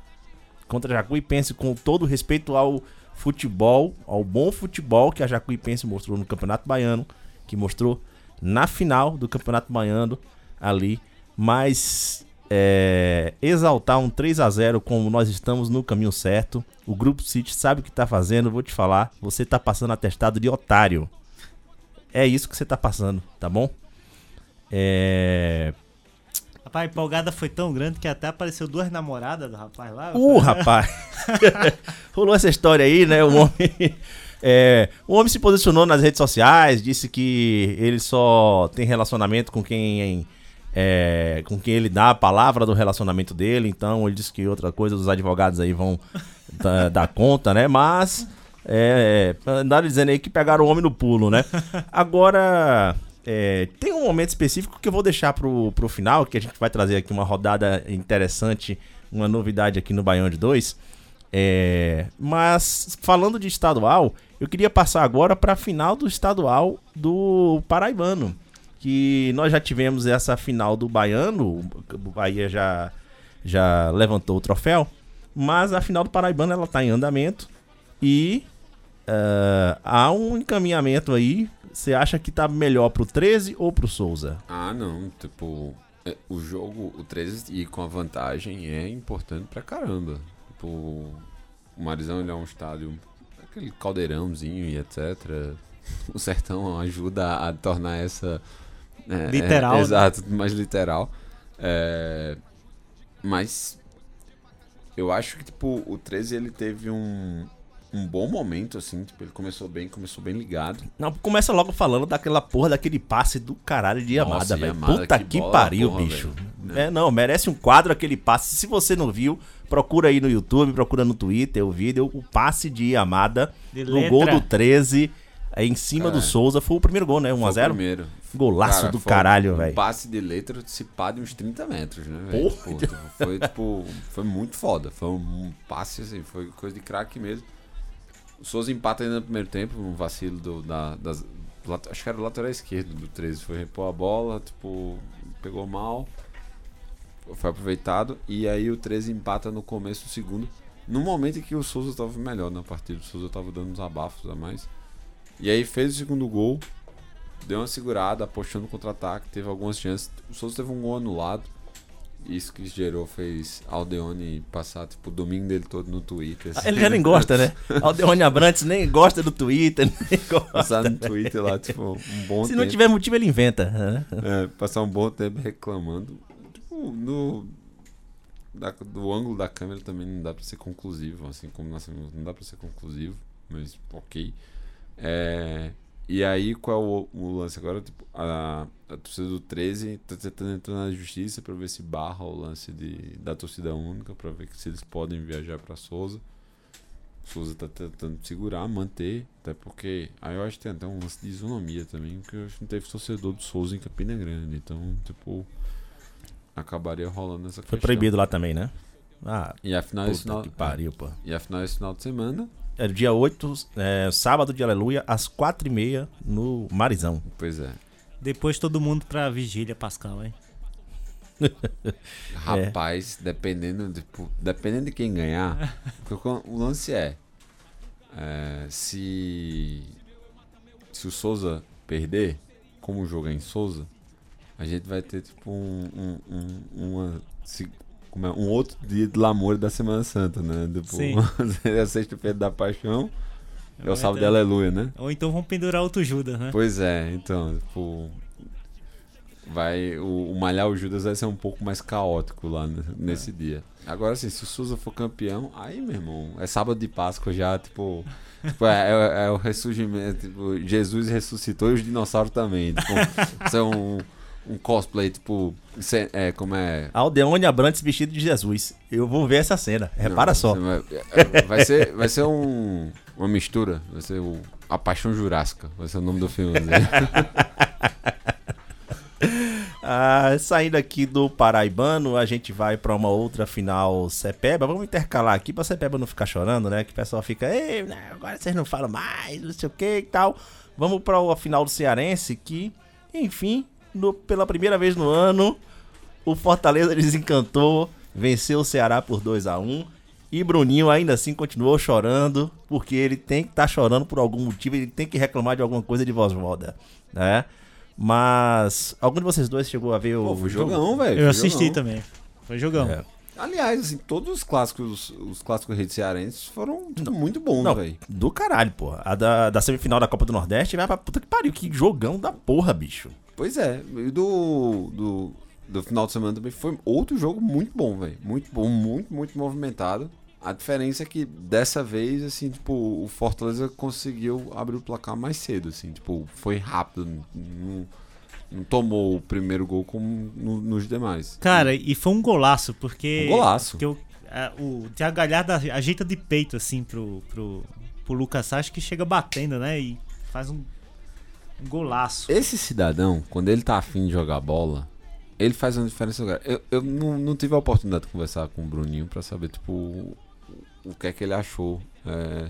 [SPEAKER 3] Contra Jacuipense, com todo respeito ao futebol, ao bom futebol que a Jacuipense mostrou no Campeonato Baiano, que mostrou na final do Campeonato Baiano ali, mas é, exaltar um 3 a 0 como nós estamos no caminho certo. O Grupo City sabe o que tá fazendo, vou te falar, você tá passando atestado de otário. É isso que você tá passando, tá bom? É,
[SPEAKER 5] Rapaz, a empolgada foi tão grande que até apareceu duas namoradas do rapaz lá.
[SPEAKER 3] Uh, rapaz! [laughs] [laughs] Rolou essa história aí, né? O homem. É, o homem se posicionou nas redes sociais, disse que ele só tem relacionamento com quem. é, com quem ele dá a palavra do relacionamento dele. Então ele disse que outra coisa os advogados aí vão [laughs] da- dar conta, né? Mas. É, andaram dizendo aí que pegaram o homem no pulo, né? [laughs] Agora. é, tem um momento específico que eu vou deixar pro, pro final, que a gente vai trazer aqui uma rodada interessante, uma novidade aqui no Baião de 2. É, mas falando de estadual, eu queria passar agora para a final do estadual do Paraibano, que nós já tivemos essa final do Baiano, o Bahia já já levantou o troféu, mas a final do Paraibano ela tá em andamento e ah, há um encaminhamento aí. Você acha que tá melhor pro 13 ou pro Souza?
[SPEAKER 4] Ah, não, tipo, é, o jogo, o 13 ir com a vantagem é importante pra caramba. Tipo, o Marizão ele é um estádio, aquele caldeirãozinho e etc. O Sertão ajuda a tornar essa. é,
[SPEAKER 5] Literal,
[SPEAKER 4] é, exato, mais literal. É, mas eu acho que, tipo, o 13 ele teve um, um bom momento, assim. Tipo, ele começou bem, começou bem ligado.
[SPEAKER 3] Não, começa logo falando daquela porra daquele passe do caralho de Yamada,
[SPEAKER 4] Nossa,
[SPEAKER 3] velho.
[SPEAKER 4] Yamada,
[SPEAKER 3] Puta
[SPEAKER 4] que
[SPEAKER 3] que,
[SPEAKER 4] bola,
[SPEAKER 3] pariu,
[SPEAKER 4] porra,
[SPEAKER 3] bicho. É, não, merece um quadro aquele passe. Se você não viu, procura aí no YouTube, procura no Twitter o vídeo. O passe de Yamada
[SPEAKER 5] De
[SPEAKER 3] no
[SPEAKER 5] letra.
[SPEAKER 3] gol do 13, aí em cima do
[SPEAKER 4] É.
[SPEAKER 3] Souza. Foi o primeiro gol, né?
[SPEAKER 4] Foi o
[SPEAKER 3] 1x0.
[SPEAKER 4] primeiro.
[SPEAKER 3] Golaço
[SPEAKER 4] Cara,
[SPEAKER 3] do
[SPEAKER 4] foi
[SPEAKER 3] caralho,
[SPEAKER 4] um
[SPEAKER 3] velho.
[SPEAKER 4] passe de letra dissipado em uns 30 metros, né, velho?
[SPEAKER 3] Porra.
[SPEAKER 4] Tipo, foi, tipo, foi muito foda. Foi um passe, assim, foi coisa de craque mesmo. O Souza empata ainda no primeiro tempo, um vacilo do, da, das... Acho que era o lateral esquerdo do 13. Foi repor a bola, tipo, pegou mal. Foi aproveitado. E aí o 13 empata no começo do segundo. No momento em que o Souza tava melhor na partida. O Souza tava dando uns abafos a mais. E aí fez o segundo gol deu uma segurada, apostando no contra-ataque, teve algumas chances. O Souza teve um gol anulado. Isso que gerou fez Aldeone passar tipo, o domingo dele todo no Twitter. assim.
[SPEAKER 3] Ele já nem gosta, né? [laughs] Aldeone Abrantes nem gosta do Twitter, nem gosta. [laughs]
[SPEAKER 4] Passar no Twitter lá, tipo, um bom
[SPEAKER 3] Se
[SPEAKER 4] tempo.
[SPEAKER 3] não tiver motivo, ele inventa. né?
[SPEAKER 4] É, passar um bom tempo reclamando. No. da- do ângulo da câmera também não dá pra ser conclusivo, assim como nós temos- não dá pra ser conclusivo, mas ok. É, e aí, qual é o, o lance agora? Tipo, a, a torcida do 13 tá tentando entrar na justiça pra ver se barra o lance de, da torcida única, pra ver se eles podem viajar pra Souza. Souza tá tentando segurar, manter, até porque. Aí eu acho que tem até um lance de isonomia também, porque eu acho que não teve torcedor do Souza em Campina Grande. Então, tipo. Acabaria rolando essa
[SPEAKER 3] Foi
[SPEAKER 4] questão.
[SPEAKER 3] proibido lá também, né? Ah,
[SPEAKER 4] E afinal esse
[SPEAKER 3] puta
[SPEAKER 4] final.
[SPEAKER 3] que pariu, pô.
[SPEAKER 4] E afinal esse final de semana.
[SPEAKER 3] É dia 8, é, sábado de aleluia, às 4h30 no Marizão.
[SPEAKER 4] Pois é.
[SPEAKER 5] Depois todo mundo pra vigília pascal, hein? [laughs]
[SPEAKER 4] Rapaz, dependendo, tipo, dependendo de quem ganhar, o lance é, é, se se o Souza perder, como o jogo é em Souza, a gente vai ter tipo um um, um, uma, como é, um outro dia de lamor da Semana Santa, né? Tipo,
[SPEAKER 5] Sim. [laughs]
[SPEAKER 4] é a sexta-feira da paixão, é o
[SPEAKER 5] Vai
[SPEAKER 4] sábado
[SPEAKER 5] ter-
[SPEAKER 4] de aleluia, né?
[SPEAKER 5] Ou então vão pendurar outro Judas, né?
[SPEAKER 4] Pois é, então, tipo. Vai. O, o Malhar o Judas vai ser um pouco mais caótico lá ne- nesse dia. Agora, assim, se o Souza for campeão, aí, meu irmão, é sábado de Páscoa já, tipo. [laughs] tipo, é, é- é o ressurgimento. Tipo, Jesus ressuscitou e os dinossauros também. Tipo, [laughs] é um, cosplay, tipo. É, como é.
[SPEAKER 3] Aldeone Abrantes vestido de Jesus. Eu vou ver essa cena. Repara
[SPEAKER 4] Não,
[SPEAKER 3] só.
[SPEAKER 4] Vai, é, vai ser, vai ser um, uma mistura. Vai ser o, A Paixão Jurássica. Vai ser o nome do filme. [laughs]
[SPEAKER 3] Ah, saindo aqui do Paraibano, a gente vai pra uma outra final Cepeba. Vamos intercalar aqui pra Cepeba não ficar chorando, né? Que o pessoal fica, ei, né, agora vocês não falam mais, não sei o que e tal. Vamos pra a final do Cearense, que, enfim, no- pela primeira vez no ano, o Fortaleza [laughs] desencantou, venceu o Ceará por 2 a 1 E Bruninho ainda assim continuou chorando, porque ele tem que estar chorando por algum motivo, ele tem que reclamar de alguma coisa de Vosvolda, né? Mas algum de vocês dois chegou a ver o
[SPEAKER 4] Pô, foi
[SPEAKER 3] jogo?
[SPEAKER 4] jogão, velho.
[SPEAKER 5] Eu assisti
[SPEAKER 4] jogão.
[SPEAKER 5] também. Foi jogão.
[SPEAKER 3] É.
[SPEAKER 4] Aliás, assim, todos os clássicos, os clássicos redes cearenses foram tipo, muito bons,
[SPEAKER 3] Não,
[SPEAKER 4] velho.
[SPEAKER 3] do caralho, porra. A da, da semifinal da Copa do Nordeste vai pra puta que pariu. Que jogão da porra, bicho.
[SPEAKER 4] Pois é, e do, do, do final de semana também foi outro jogo muito bom, velho. Muito bom, muito, muito movimentado. A diferença é que dessa vez, assim, tipo, o Fortaleza conseguiu abrir o placar mais cedo, assim, tipo, foi rápido. Não, não tomou o primeiro gol como no- nos demais.
[SPEAKER 5] Cara, e foi um golaço, porque.
[SPEAKER 4] Um golaço.
[SPEAKER 5] Porque o, a- o Thiago Galhardo ajeita de peito, assim, pro, pro, pro Lucas Sacha, que chega batendo, né? E faz um golaço.
[SPEAKER 4] Esse cidadão, quando ele tá afim de jogar bola, ele faz uma diferença. Eu, eu não, não tive a oportunidade de conversar com o Bruninho pra saber, tipo, o, o que é que ele achou é,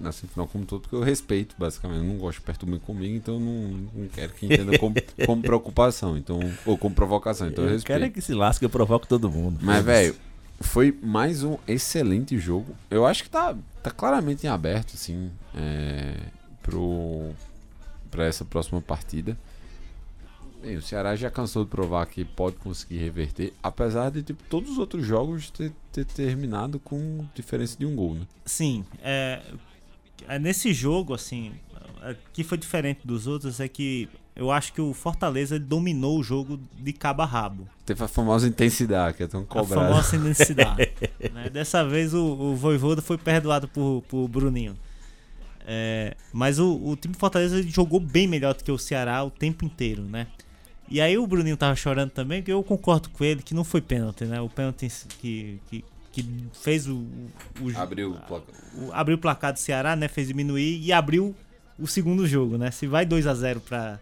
[SPEAKER 4] na semifinal como todo, porque eu respeito, basicamente. Eu não gosto de perturbar comigo, então eu não, não quero que entenda como, como [laughs] preocupação, então, ou como provocação. Então eu,
[SPEAKER 3] eu
[SPEAKER 4] respeito.
[SPEAKER 3] quero é que se lasque, eu provoco todo mundo.
[SPEAKER 4] Mas, velho, foi mais um excelente jogo. Eu acho que tá, tá claramente em aberto, assim, é, pro, pra essa próxima partida. Bem, o Ceará já cansou de provar que pode conseguir reverter, apesar de tipo, todos os outros jogos ter, ter terminado com diferença de um gol, né?
[SPEAKER 5] Sim, é, é, nesse jogo, assim, o que foi diferente dos outros é que eu acho que o Fortaleza dominou o jogo de cabo a rabo.
[SPEAKER 4] Teve a famosa intensidade, que é tão
[SPEAKER 5] A
[SPEAKER 4] cobrada.
[SPEAKER 5] famosa intensidade. [laughs] né? Dessa vez o, o Voivoda foi perdoado por, por Bruninho. É, mas o, o time Fortaleza jogou bem melhor do que o Ceará o tempo inteiro, né? E aí o Bruninho tava chorando também, que eu concordo com ele que não foi pênalti, né? O pênalti que, que, que fez o, o,
[SPEAKER 4] Abriu o placar.
[SPEAKER 5] o- abriu o placar do Ceará, né? Fez diminuir e abriu o segundo jogo, né? Se vai 2 a 0 para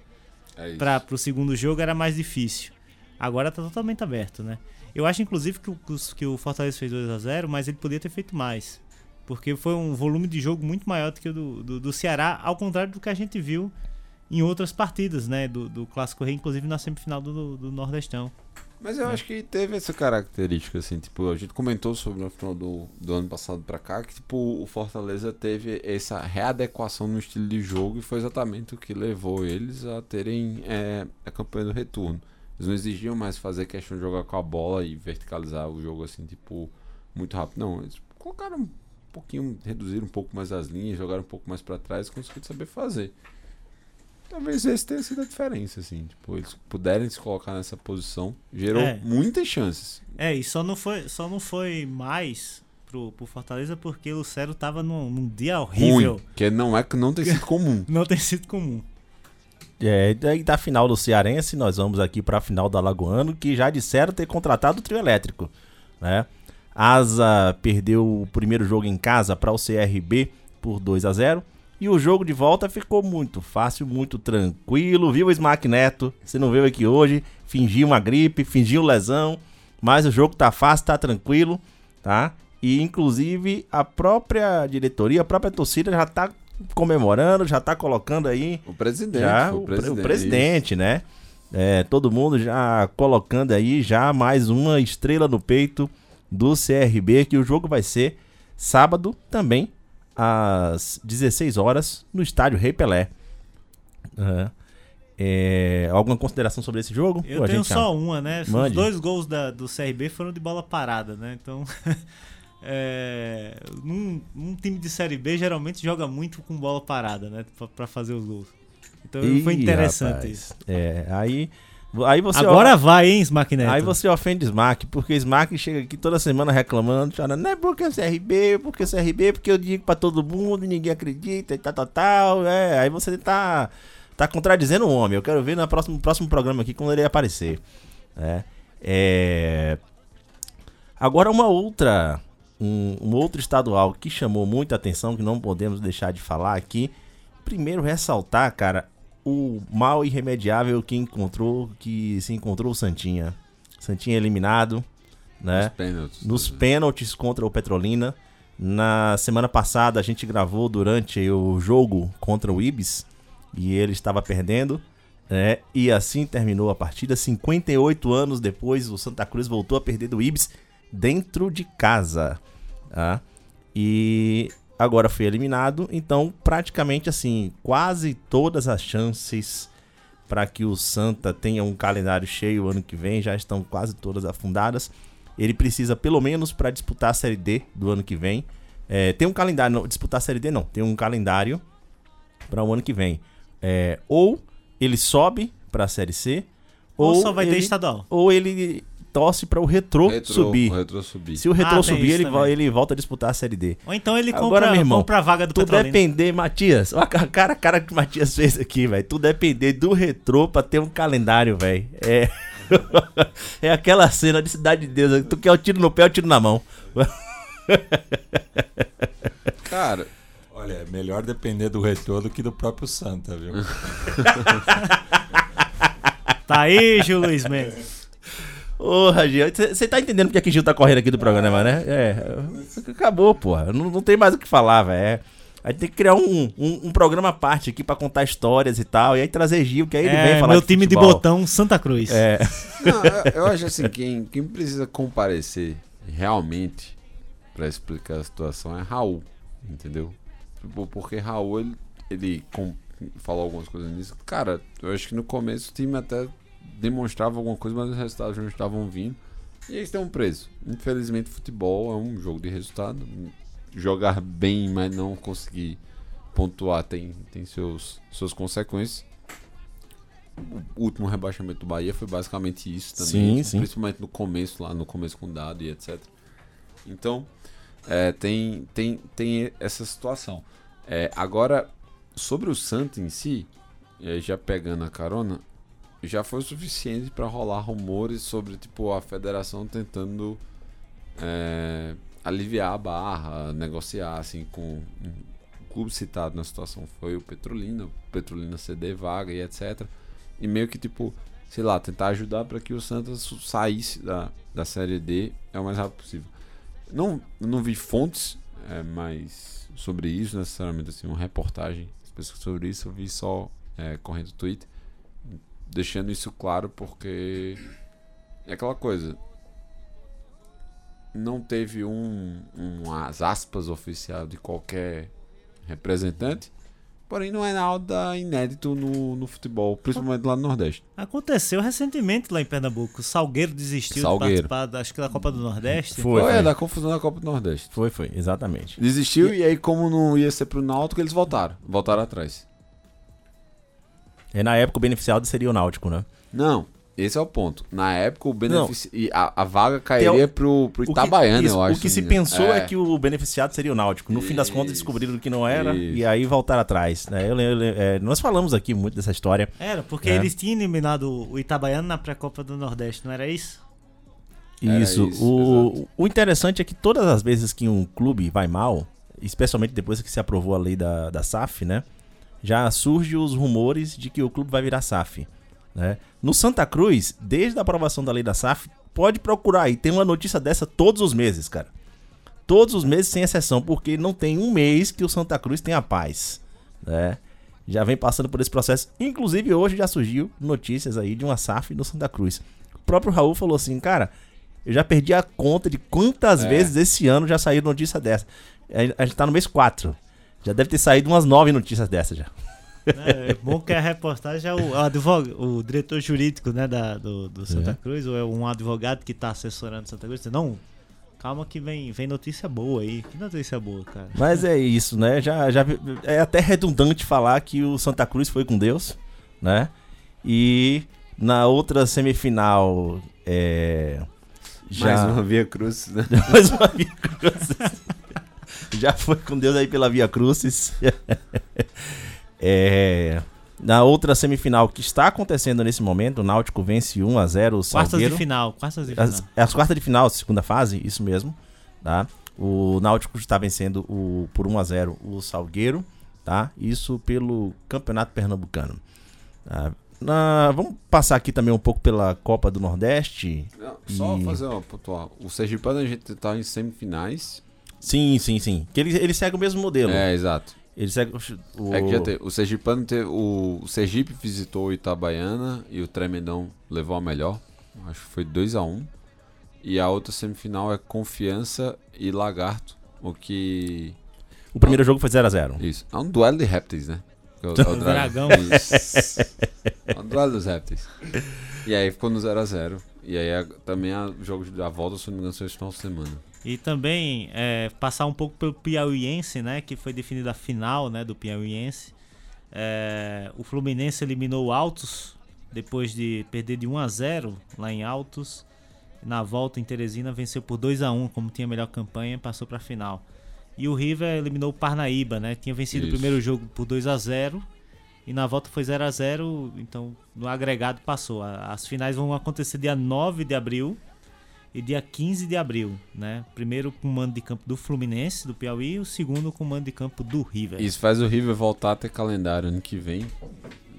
[SPEAKER 4] É
[SPEAKER 5] para pro segundo jogo era mais difícil. Agora tá totalmente aberto, né? Eu acho inclusive que o, que o Fortaleza fez 2 a 0 mas ele poderia ter feito mais. Porque foi um volume de jogo muito maior do que o do, do, do Ceará, ao contrário do que a gente viu em outras partidas, né? Do, do Clássico Rei, inclusive na semifinal do, do Nordestão.
[SPEAKER 4] Mas eu acho que teve essa característica, assim, tipo, a gente comentou sobre no final do, do ano passado pra cá, que, tipo, o Fortaleza teve essa readequação no estilo de jogo e foi exatamente o que levou eles a terem é, a campanha do retorno. Eles não exigiam mais fazer questão de jogar com a bola e verticalizar o jogo, assim, tipo, muito rápido. Não, eles colocaram um pouquinho, reduziram um pouco mais as linhas, jogaram um pouco mais pra trás e conseguiram saber fazer. Talvez esse tenha sido a diferença, assim. Tipo, eles puderem se colocar nessa posição, gerou
[SPEAKER 5] É.
[SPEAKER 4] muitas chances.
[SPEAKER 5] É, e só não foi, só não foi mais pro, pro Fortaleza porque o Lucero tava num, num dia horrível.
[SPEAKER 4] Ruim, que não é que não tem sido comum. [laughs]
[SPEAKER 5] Não tem sido comum.
[SPEAKER 3] É, e daí da final do Cearense, nós vamos aqui pra final do Alagoano, que já disseram ter contratado o trio elétrico, né? Asa perdeu o primeiro jogo em casa para o CRB por 2 a 0 e o jogo de volta ficou muito fácil, muito tranquilo, viu, Smack Neto? Você não veio aqui hoje, fingiu uma gripe, fingiu lesão, mas o jogo tá fácil, tá tranquilo, tá? E inclusive a própria diretoria, a própria torcida já tá comemorando, já tá colocando aí
[SPEAKER 4] O presidente,
[SPEAKER 3] já o, pre- o presidente, né? É, todo mundo já colocando aí já mais uma estrela no peito do CRB, que o jogo vai ser sábado também, às 16 horas, no estádio Rei Pelé. Aham. É, alguma consideração sobre esse jogo?
[SPEAKER 5] Eu
[SPEAKER 3] a
[SPEAKER 5] tenho
[SPEAKER 3] gente
[SPEAKER 5] só uma, né? Os
[SPEAKER 3] Mande.
[SPEAKER 5] dois gols da- do CRB foram de bola parada, né? Então, [laughs] é, num, num time de Série B geralmente joga muito com bola parada, né? Pra, pra fazer os gols. Então foi
[SPEAKER 3] Ih,
[SPEAKER 5] interessante
[SPEAKER 3] rapaz.
[SPEAKER 5] isso.
[SPEAKER 3] É, aí, aí você
[SPEAKER 5] Agora vai, hein, Smack Neto?
[SPEAKER 3] Aí você ofende Smack, porque Smack chega aqui toda semana reclamando, chorando, não é porque é CRB, porque é CRB, porque eu digo pra todo mundo ninguém acredita e tal, tal, tal. É, aí você tá, tá contradizendo o homem. Eu quero ver no próximo, próximo programa aqui quando ele aparecer. É, é... Agora uma outra, um, um outro estadual que chamou muita atenção, que não podemos deixar de falar aqui. Primeiro ressaltar, cara, o mal irremediável que encontrou, que se encontrou o Santinha. Santinha eliminado, né?
[SPEAKER 4] Nos pênaltis.
[SPEAKER 3] Nos pênaltis contra o Petrolina. Na semana passada a gente gravou durante o jogo contra o Ibis e ele estava perdendo, né? E assim terminou a partida. 58 anos depois, o Santa Cruz voltou a perder do Ibis dentro de casa, tá? E agora foi eliminado, então praticamente assim, quase todas as chances para que o Santa tenha um calendário cheio ano que vem já estão quase todas afundadas. Ele precisa, pelo menos, para disputar a Série D do ano que vem. É, tem um calendário, não, disputar a Série D não, tem um calendário para o ano que vem. É, ou ele sobe para a Série C,
[SPEAKER 5] Ou
[SPEAKER 3] ou,
[SPEAKER 5] só vai ter
[SPEAKER 3] ele,
[SPEAKER 5] estadual.
[SPEAKER 3] Ou ele torce para o Retrô,
[SPEAKER 4] Retrô,
[SPEAKER 3] subir.
[SPEAKER 4] o Retrô subir.
[SPEAKER 3] Se o Retrô
[SPEAKER 5] Ah,
[SPEAKER 3] subir, ele,
[SPEAKER 5] também.
[SPEAKER 3] ele volta a disputar a Série D.
[SPEAKER 5] Ou então ele
[SPEAKER 3] Agora,
[SPEAKER 5] compra,
[SPEAKER 3] meu irmão,
[SPEAKER 5] compra a vaga do
[SPEAKER 3] Tu
[SPEAKER 5] Petrolina.
[SPEAKER 3] depender, Matias, olha a cara, a cara que o Matias fez aqui, velho. Tu depender do retrô pra ter um calendário, velho. É. [laughs] é aquela cena de Cidade de Deus. Tu quer o tiro no pé, o tiro na mão. [laughs]
[SPEAKER 4] Cara,
[SPEAKER 6] Olha, é melhor depender do retorno do que do próprio Santa, viu? [laughs]
[SPEAKER 5] Tá aí, Gil Luiz Mendes.
[SPEAKER 3] Porra, Gil. Você tá entendendo porque é que Gil tá correndo aqui do programa, né? É. Acabou, porra. Não, não tem mais o que falar, velho. É, A gente tem que criar um, um, um programa à parte aqui pra contar histórias e tal. E aí trazer Gil, que aí ele vem
[SPEAKER 5] É,
[SPEAKER 3] falar
[SPEAKER 5] meu
[SPEAKER 3] de
[SPEAKER 5] time de
[SPEAKER 3] futebol.
[SPEAKER 5] botão, Santa Cruz.
[SPEAKER 3] É. [laughs]
[SPEAKER 4] Não, eu, eu acho assim, quem, quem precisa comparecer realmente pra explicar a situação é Raul, entendeu? Tipo, Porque Raul, ele, ele com- falou algumas coisas nisso. Cara, eu acho que no começo o time até demonstrava alguma coisa, mas os resultados não estavam vindo. E eles um preço. Infelizmente, futebol é um jogo de resultado. Jogar bem, mas não conseguir pontuar tem, tem seus, suas consequências. O último rebaixamento do Bahia foi basicamente isso também.
[SPEAKER 3] Sim, sim.
[SPEAKER 4] Principalmente no começo, lá no começo com dado e etc. Então, é, tem, tem, tem essa situação. É, agora, sobre o Santos em si, é, já pegando a carona, já foi o suficiente para rolar rumores sobre tipo a federação tentando é, aliviar a barra, negociar assim com um clube citado na situação foi o Petrolina, o Petrolina ceder vaga e etc. E meio que tipo, sei lá, tentar ajudar para que o Santos saísse da, da série D é o mais rápido possível. Não, não vi fontes é, mais sobre isso necessariamente assim, uma reportagem sobre isso, eu vi só é, correndo Twitter deixando isso claro porque é aquela coisa não teve um, um as aspas oficial de qualquer representante porém não é nada inédito no, no futebol principalmente lá no Nordeste
[SPEAKER 5] Aconteceu recentemente lá em Pernambuco. O Salgueiro desistiu
[SPEAKER 4] Salgueiro.
[SPEAKER 5] de participar, da- acho que da Copa do Nordeste.
[SPEAKER 3] Foi,
[SPEAKER 4] Foi,
[SPEAKER 3] foi.
[SPEAKER 4] é da confusão da Copa do Nordeste
[SPEAKER 3] Foi, foi, exatamente.
[SPEAKER 4] desistiu e aí como não ia ser pro Náutico eles voltaram voltaram atrás
[SPEAKER 3] E na época o beneficiado seria o Náutico, né?
[SPEAKER 4] não esse é o ponto na época o benefici... e a, a vaga cairia
[SPEAKER 3] o-
[SPEAKER 4] pro, pro
[SPEAKER 3] O que-
[SPEAKER 4] Itabaiana
[SPEAKER 3] isso,
[SPEAKER 4] eu acho
[SPEAKER 3] O que se
[SPEAKER 4] né?
[SPEAKER 3] pensou é. que o beneficiado seria o Náutico. No fim das contas
[SPEAKER 4] Isso.
[SPEAKER 3] descobriram que não era
[SPEAKER 4] Isso.
[SPEAKER 3] e aí voltaram atrás. Né? Eu eu é, nós falamos aqui muito dessa história.
[SPEAKER 5] Era, porque
[SPEAKER 3] É.
[SPEAKER 5] eles tinham eliminado o Itabaiano na pré-copa do Nordeste, não era isso?
[SPEAKER 4] Era
[SPEAKER 3] Isso.
[SPEAKER 4] isso,
[SPEAKER 3] o, o interessante é que todas as vezes que um clube vai mal, especialmente depois que se aprovou a lei da, da SAF, né? Já surgem os rumores de que o clube vai virar SAF. Né? No Santa Cruz, desde a aprovação da lei da SAF, pode procurar aí. Tem uma notícia dessa todos os meses, cara. Todos os meses, sem exceção, porque não tem um mês que o Santa Cruz tenha paz. Né? Já vem passando por esse processo. Inclusive, hoje já surgiu notícias aí de uma SAF no Santa Cruz. O próprio Raul falou assim, cara, eu já perdi a conta de quantas
[SPEAKER 4] É.
[SPEAKER 3] vezes esse ano já saiu notícia dessa. A a gente tá no mês 4. Já deve ter saído umas 9 notícias dessas já.
[SPEAKER 5] É, é bom que a reportagem é o, advogado, o diretor jurídico né, da, do, do Santa
[SPEAKER 3] É.
[SPEAKER 5] Cruz, ou é um advogado que tá assessorando Santa Cruz. Não, calma que vem, vem notícia boa aí. Que notícia boa, cara.
[SPEAKER 3] Mas é isso, né? Já, já é até redundante falar que o Santa Cruz foi com Deus, né? E na outra semifinal é já [laughs]
[SPEAKER 4] mais uma Via Cruz né?
[SPEAKER 3] mais uma Via Crucis. [laughs] Já foi com Deus aí pela Via Crucis. [laughs] É, na outra semifinal que está acontecendo nesse momento, o Náutico vence 1 a 0 o
[SPEAKER 5] Quartas
[SPEAKER 3] Salgueiro.
[SPEAKER 5] de final, quartas de final.
[SPEAKER 3] As, é as quartas de final, segunda fase, isso mesmo, tá? O Náutico está vencendo o, por 1 a 0 o Salgueiro, tá? Isso pelo Campeonato Pernambucano. Ah, na- vamos passar aqui também um pouco pela Copa do Nordeste.
[SPEAKER 4] Não, só
[SPEAKER 3] E-
[SPEAKER 4] fazer uma pontual. O Sergipano a gente tá em semifinais.
[SPEAKER 3] Sim, sim, sim. Que ele, ele segue o mesmo modelo.
[SPEAKER 4] É, exato.
[SPEAKER 3] Ele segue o.
[SPEAKER 4] É que já teve. O Sergipano teve. O, o Sergipe visitou o Itabaiana e o Tremendão levou a melhor. Acho que foi 2x1. E a outra semifinal é Confiança e Lagarto. O que.
[SPEAKER 3] O primeiro jogo foi 0x0.
[SPEAKER 4] Isso. É um duelo de répteis, né? É o, o
[SPEAKER 5] Dragão.
[SPEAKER 4] Isso. É um duelo dos répteis. E aí ficou no 0x0. E aí a- também a, o jogo da volta, se não me engano, foi esse final de semana.
[SPEAKER 5] E também é, passar um pouco pelo Piauiense, né? Que foi definida a final né, do Piauiense. É, o Fluminense eliminou o Altos depois de perder de 1 a 0 lá em Altos. Na volta em Teresina venceu por 2 a 1 como tinha melhor campanha, passou para a final. E o River eliminou o Parnaíba, né? Tinha vencido
[SPEAKER 4] Isso.
[SPEAKER 5] o primeiro jogo por 2 a 0 e na volta foi 0 a 0 então no agregado passou. As finais vão acontecer dia 9 de abril e dia 15 de abril, né? Primeiro com o mando de campo do Fluminense, do Piauí, e o segundo com o mando de campo do River.
[SPEAKER 4] Isso faz o River voltar a ter calendário ano que vem.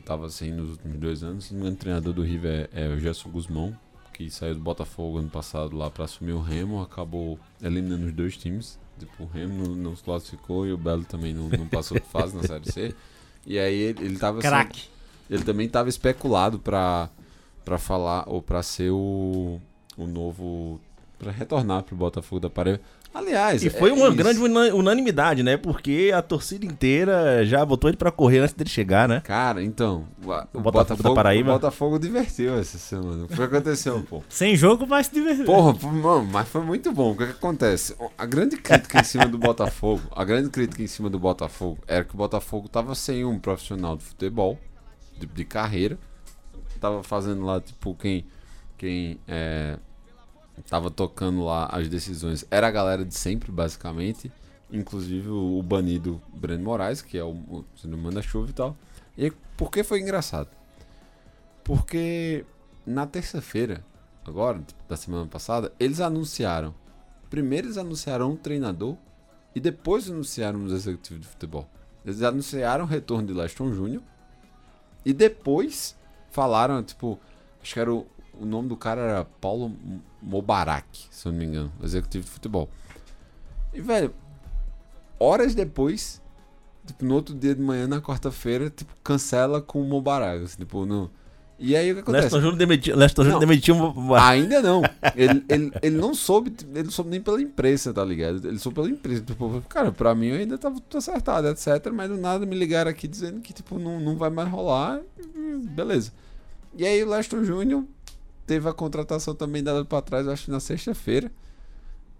[SPEAKER 4] Tava assim nos últimos dois anos. O treinador do River é, é o Gerson Guzmão, que saiu do Botafogo ano passado lá pra assumir o Remo. Acabou eliminando os dois times. Tipo, o Remo não, não se classificou e o Belo também não, não passou de fase na Série C. E aí ele, ele tava.
[SPEAKER 5] Craque.
[SPEAKER 4] ele também tava especulado pra, pra falar, ou pra ser o, o novo. pra retornar pro Botafogo da Paraíba. Aliás,
[SPEAKER 3] E foi
[SPEAKER 4] é
[SPEAKER 3] uma
[SPEAKER 4] isso.
[SPEAKER 3] grande una- unanimidade, né? Porque a torcida inteira já botou ele pra correr antes dele chegar, né?
[SPEAKER 4] Cara, então, o, a-
[SPEAKER 3] O Botafogo da Paraíba?
[SPEAKER 4] O Botafogo divertiu essa semana. O que aconteceu, pô? [laughs]
[SPEAKER 5] Sem jogo, mas se divertiu.
[SPEAKER 4] Porra, mano, mas foi muito bom. O que, que acontece? A grande crítica em cima do Botafogo, a grande crítica em cima do Botafogo era que o Botafogo tava sem um profissional de futebol, de, de carreira. Tava fazendo lá, tipo, quem, quem é, tava tocando lá as decisões era a galera de sempre, basicamente. Inclusive o, banido Breno Moraes, que é o, o manda-chuva e tal. E por que foi engraçado? Porque na terça-feira, agora, tipo, da semana passada, eles anunciaram. Primeiro eles anunciaram um treinador e depois anunciaram os executivos de futebol. Eles anunciaram o retorno de Leston Júnior e depois falaram, tipo, acho que era o, o nome do cara era Paulo Mobarak, se eu não me engano, executivo de futebol. E, velho, horas depois, tipo, no outro dia de manhã, na quarta-feira, tipo, cancela com o Mobarak, assim, tipo, não... E aí o que acontece?
[SPEAKER 3] Leston Júnior demitiu, Leston Júnior demitiu uma-
[SPEAKER 4] Ainda não. Ele, ele, ele não soube, ele não soube nem pela imprensa, tá ligado? Ele soube pela imprensa. Tipo, cara, pra mim eu ainda tava tudo acertado, etc. Mas do nada me ligaram aqui dizendo que, tipo, não, não vai mais rolar. Beleza. E aí o Leston Júnior teve a contratação também dada pra trás, acho que na sexta-feira.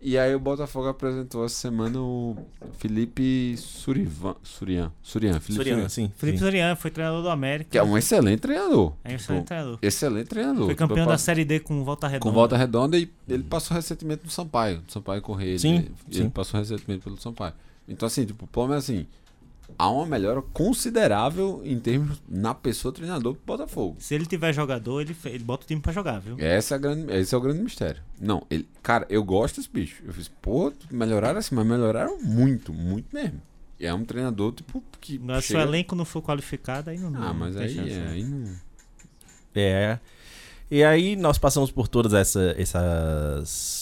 [SPEAKER 4] E aí o Botafogo apresentou essa semana o Felipe Surivan, Surian. Surian, Felipe
[SPEAKER 3] Soriano,
[SPEAKER 4] Surian.
[SPEAKER 3] sim.
[SPEAKER 5] Felipe
[SPEAKER 3] sim.
[SPEAKER 5] Soriano foi treinador do América.
[SPEAKER 4] Que é um excelente treinador.
[SPEAKER 5] É um excelente
[SPEAKER 4] Tipo,
[SPEAKER 5] treinador.
[SPEAKER 4] Excelente treinador.
[SPEAKER 5] Foi campeão da Série D com Volta Redonda.
[SPEAKER 4] com volta redonda e ele passou recentemente no Sampaio. No Sampaio Correia.
[SPEAKER 3] Sim,
[SPEAKER 4] ele, ele
[SPEAKER 3] sim.
[SPEAKER 4] passou recentemente pelo Sampaio. Então, assim, tipo, o é assim: há uma melhora considerável em termos na pessoa treinador pro Botafogo.
[SPEAKER 5] Se ele tiver jogador, ele, ele bota o time pra jogar, viu?
[SPEAKER 4] Essa é a grande, esse é o grande mistério. Não, ele, cara, eu gosto desse bicho. Eu fiz, pô, melhoraram assim, mas melhoraram muito, muito mesmo. E é um treinador, tipo, que.
[SPEAKER 5] Mas se o
[SPEAKER 4] chega-
[SPEAKER 5] elenco não for qualificado, aí não
[SPEAKER 4] Ah,
[SPEAKER 5] não
[SPEAKER 4] mas
[SPEAKER 5] tem
[SPEAKER 4] aí,
[SPEAKER 5] chance,
[SPEAKER 4] é,
[SPEAKER 5] né?
[SPEAKER 4] aí não.
[SPEAKER 3] É. E aí nós passamos por todas essa, essas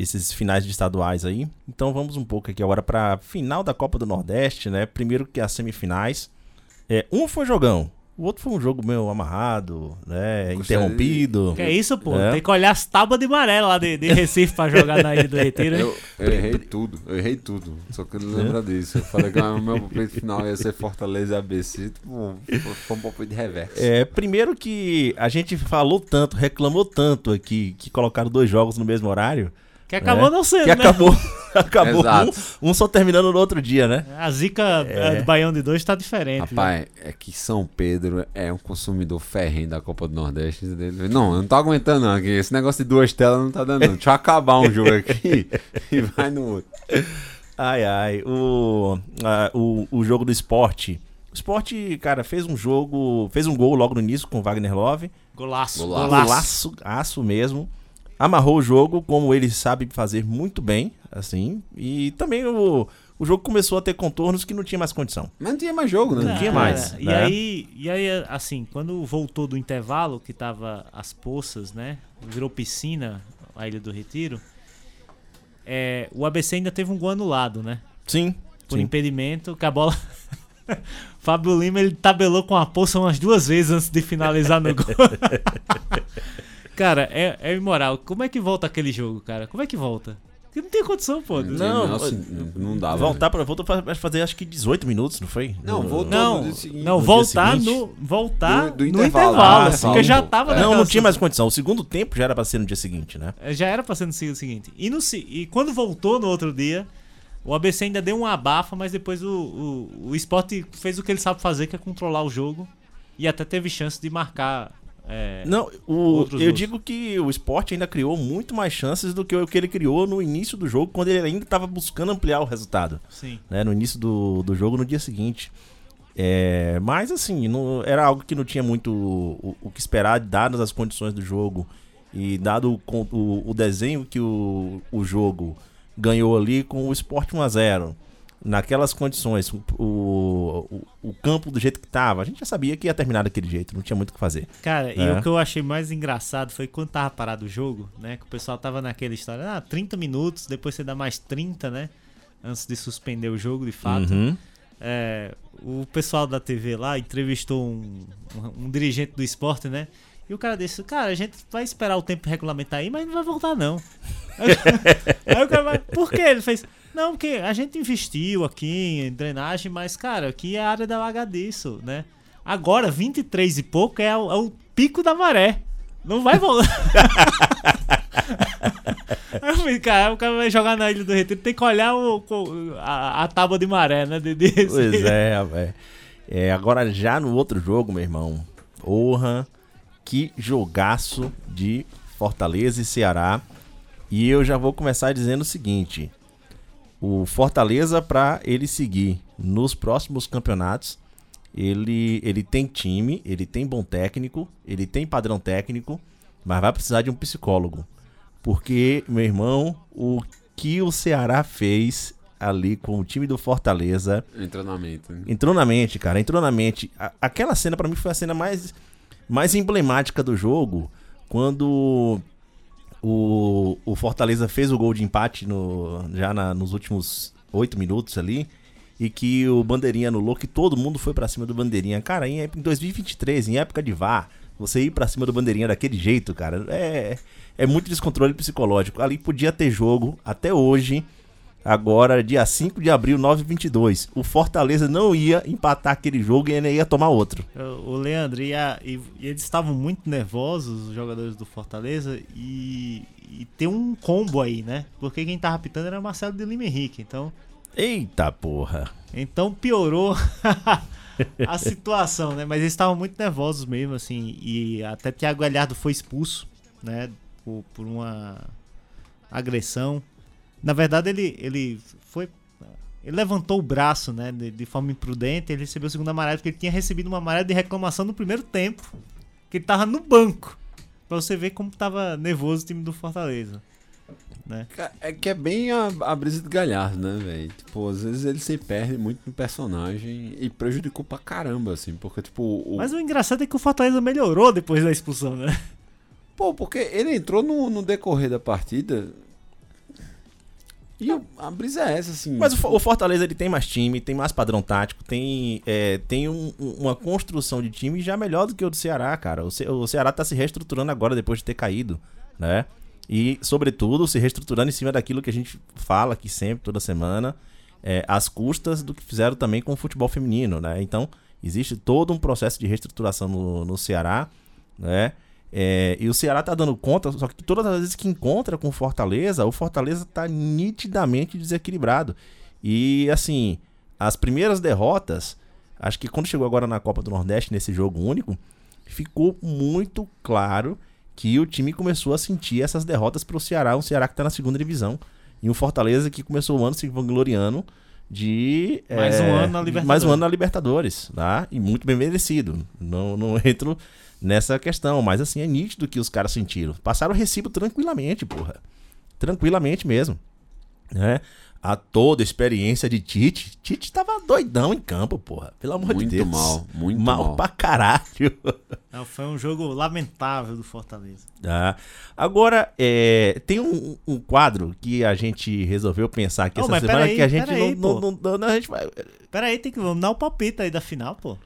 [SPEAKER 3] esses finais de estaduais aí. Então vamos um pouco aqui agora pra final da Copa do Nordeste, né? Primeiro que as semifinais. É, um foi jogão, o outro foi um jogo meio amarrado, né?
[SPEAKER 4] Gostaria
[SPEAKER 3] Interrompido.
[SPEAKER 5] Que é isso, pô?
[SPEAKER 3] É.
[SPEAKER 5] Tem que olhar as tábuas de amarelo lá de, de Recife pra jogar na Ilha do Retiro.
[SPEAKER 4] Eu, eu errei tudo, eu errei tudo. Só que eu não lembro disso. Eu falei que o meu palpite final ia ser Fortaleza e ABC. Tipo, foi um palpite de reverso.
[SPEAKER 3] É, primeiro que a gente falou tanto, reclamou tanto aqui que colocaram dois jogos no mesmo horário.
[SPEAKER 5] Que acabou
[SPEAKER 3] É.
[SPEAKER 5] não sendo,
[SPEAKER 3] Que
[SPEAKER 5] né?
[SPEAKER 3] acabou, [laughs] acabou
[SPEAKER 4] Exato.
[SPEAKER 3] um, um só terminando no outro dia, né?
[SPEAKER 5] A zica
[SPEAKER 3] É.
[SPEAKER 5] é, do Baião de dois tá diferente.
[SPEAKER 4] Rapaz, é que São Pedro é um consumidor ferrenho da Copa do Nordeste. Não, eu não tô aguentando não. aqui. Esse negócio de duas telas não tá dando não. Deixa eu acabar um jogo aqui [laughs] e vai no outro.
[SPEAKER 3] Ai, ai. O, a- o, o jogo do esporte. O esporte, cara, fez um jogo. Fez um gol logo no início com o Wagner Love.
[SPEAKER 5] Golaço.
[SPEAKER 4] Golaço.
[SPEAKER 3] Golaço, aço mesmo. Amarrou o jogo como ele sabe fazer muito bem, assim. E também o, o jogo começou a ter contornos que não tinha mais condição.
[SPEAKER 4] Mas não tinha mais jogo, né?
[SPEAKER 3] Não tinha mais,
[SPEAKER 5] E
[SPEAKER 3] né?
[SPEAKER 5] aí, e aí, assim, quando voltou do intervalo, que tava as poças, né? Virou piscina a Ilha do Retiro. é, o ABC ainda teve um gol anulado, né?
[SPEAKER 3] Sim.
[SPEAKER 5] Por
[SPEAKER 3] sim.
[SPEAKER 5] impedimento, que a bola. [laughs] Fábio Lima ele tabelou com a poça umas duas vezes antes de finalizar no gol. [laughs] cara, é, é imoral. Como é que volta aquele jogo, cara? Como é que volta? Porque não tem condição, pô.
[SPEAKER 4] Não,
[SPEAKER 3] Não,
[SPEAKER 4] não, assim, não dava.
[SPEAKER 3] Voltar pra, voltou pra fazer acho que 18 minutos, não foi?
[SPEAKER 4] Não,
[SPEAKER 3] No-
[SPEAKER 4] voltou.
[SPEAKER 5] Não,
[SPEAKER 4] no dia seguinte.
[SPEAKER 5] não
[SPEAKER 3] no dia
[SPEAKER 5] voltar
[SPEAKER 3] seguinte?
[SPEAKER 5] no voltar
[SPEAKER 4] Do- do
[SPEAKER 5] no
[SPEAKER 4] intervalo.
[SPEAKER 5] intervalo,
[SPEAKER 4] Ah,
[SPEAKER 5] porque
[SPEAKER 4] sim,
[SPEAKER 5] já tava
[SPEAKER 3] Não,
[SPEAKER 5] naquela
[SPEAKER 3] não tinha mais condição. O segundo tempo já era pra ser no dia seguinte, né?
[SPEAKER 5] Já era pra ser no siglo seguinte. E, no, e quando voltou no outro dia, o ABC ainda deu um abafa, mas depois o, o, o esporte fez o que ele sabe fazer, que é controlar o jogo. E até teve chance de marcar. É,
[SPEAKER 3] Não, o, eu
[SPEAKER 5] gols.
[SPEAKER 3] digo que o esporte ainda criou muito mais chances do que o que ele criou no início do jogo, quando ele ainda estava buscando ampliar o resultado.
[SPEAKER 5] Sim.
[SPEAKER 3] né, no início do, do jogo no dia seguinte. É, mas assim, não, era algo que não tinha muito o, o que esperar, dadas as condições do jogo e dado o, o, o desenho que o, o jogo ganhou ali com o Sport 1x0. Naquelas condições, o, o, o campo do jeito que tava, a gente já sabia que ia terminar daquele jeito, não tinha muito o que fazer.
[SPEAKER 5] Cara, e
[SPEAKER 3] É.
[SPEAKER 5] o que eu achei mais engraçado foi quando tava parado o jogo, né? Que o pessoal tava naquela história, ah, 30 minutos, depois você dá mais 30, né? Antes de suspender o jogo, de fato.
[SPEAKER 3] Uhum.
[SPEAKER 5] É, o pessoal da TV lá entrevistou um, um, um dirigente do esporte, né? E o cara disse, cara, a gente vai esperar o tempo regulamentar aí, mas não vai voltar não. [laughs] aí o cara vai, por quê? Ele fez, não, porque a gente investiu aqui em drenagem, mas, cara, aqui é a área da Lagadiço, né? Agora, 23 e pouco é o, é o pico da maré. Não vai voltar. [laughs] Aí eu falei, cara, o cara vai jogar na Ilha do Retiro, tem que olhar o, o- a, a tábua de maré, né? De, de-
[SPEAKER 3] Pois é, velho. É, agora já no outro jogo, meu irmão. Porra, que jogaço de Fortaleza e Ceará. E eu já vou começar dizendo o seguinte: o Fortaleza, para ele seguir nos próximos campeonatos, ele, ele tem time, ele tem bom técnico, ele tem padrão técnico, mas vai precisar de um psicólogo. Porque, meu irmão, o que o Ceará fez ali com o time do Fortaleza
[SPEAKER 4] Entra na mente. né?
[SPEAKER 3] entrou na mente, cara, entrou na mente. A- aquela cena pra mim foi a cena mais, mais emblemática do jogo, quando o, o Fortaleza fez o gol de empate no, já na- nos últimos oito minutos ali. E que o Bandeirinha anulou, que todo mundo foi pra cima do Bandeirinha. Cara, em, ép- em 2023, em época de VAR, você ir pra cima do Bandeirinha daquele jeito, cara, é, é muito descontrole psicológico. Ali podia ter jogo até hoje. Agora, dia 5 de abril, 9h22. O Fortaleza não ia empatar aquele jogo e ainda ia tomar outro.
[SPEAKER 5] O Leandro, e, a- e- e eles estavam muito nervosos, os jogadores do Fortaleza, e, e tem um combo aí, né? Porque quem tava apitando era Marcelo de Lima Henrique, então,
[SPEAKER 3] Eita porra.
[SPEAKER 5] então piorou [laughs] a situação, né? Mas eles estavam muito nervosos mesmo, assim, e até Thiago Galhardo foi expulso, né? Por, por uma agressão. Na verdade, ele, ele foi. Ele levantou o braço, né? De, de forma imprudente. Ele recebeu o segundo amarelo porque ele tinha recebido uma amarela de reclamação no primeiro tempo. Que ele tava no banco. Pra você ver como tava nervoso o time do Fortaleza. Né?
[SPEAKER 4] É que é bem a, a brisa de Galhardo, né, velho? Tipo, às vezes ele se perde muito no personagem e prejudicou pra caramba, assim, porque, tipo, o...
[SPEAKER 5] Mas o engraçado é que o Fortaleza melhorou depois da expulsão, né?
[SPEAKER 4] Pô, porque ele entrou no, no decorrer da partida e o- a brisa é essa, assim.
[SPEAKER 3] Mas o, o Fortaleza ele tem mais time, tem mais padrão tático, tem, é, tem um- uma construção de time já melhor do que o do Ceará, cara. O, Ce- o Ceará tá se reestruturando agora depois de ter caído, né? E, sobretudo, se reestruturando em cima daquilo que a gente fala aqui sempre, toda semana, é, às custas do que fizeram também com o futebol feminino, né? Então, existe todo um processo de reestruturação no, no Ceará, né? É, e o Ceará tá dando conta, só que todas as vezes que encontra com o Fortaleza, o Fortaleza tá nitidamente desequilibrado. E assim, as primeiras derrotas, acho que quando chegou agora na Copa do Nordeste, nesse jogo único, ficou muito claro que o time começou a sentir essas derrotas pro Ceará, um Ceará que tá na segunda divisão. E um Fortaleza que começou o ano se vangloriando de.
[SPEAKER 5] Mais um
[SPEAKER 3] é,
[SPEAKER 5] ano na Libertadores.
[SPEAKER 3] Mais um ano na Libertadores, tá? E muito bem merecido. Não, não [laughs] entro nessa questão, mas assim, é nítido que os caras sentiram. Passaram o recibo tranquilamente, porra. Tranquilamente mesmo. Né? a toda a experiência de Tite. Tite tava doidão em campo, porra. Pelo amor
[SPEAKER 4] Muito
[SPEAKER 3] de Deus.
[SPEAKER 4] mal, muito
[SPEAKER 3] mal.
[SPEAKER 4] mal.
[SPEAKER 3] pra caralho.
[SPEAKER 5] Não, foi um jogo lamentável do Fortaleza.
[SPEAKER 3] Tá. Agora, é, tem um, um quadro que a gente resolveu pensar aqui
[SPEAKER 5] Ô,
[SPEAKER 3] essa semana
[SPEAKER 5] peraí,
[SPEAKER 3] que a gente
[SPEAKER 5] peraí,
[SPEAKER 3] não,
[SPEAKER 5] pô.
[SPEAKER 3] não, não, não- a gente vai.
[SPEAKER 5] Pera aí, tem que vamos dar o palpite aí da final, pô.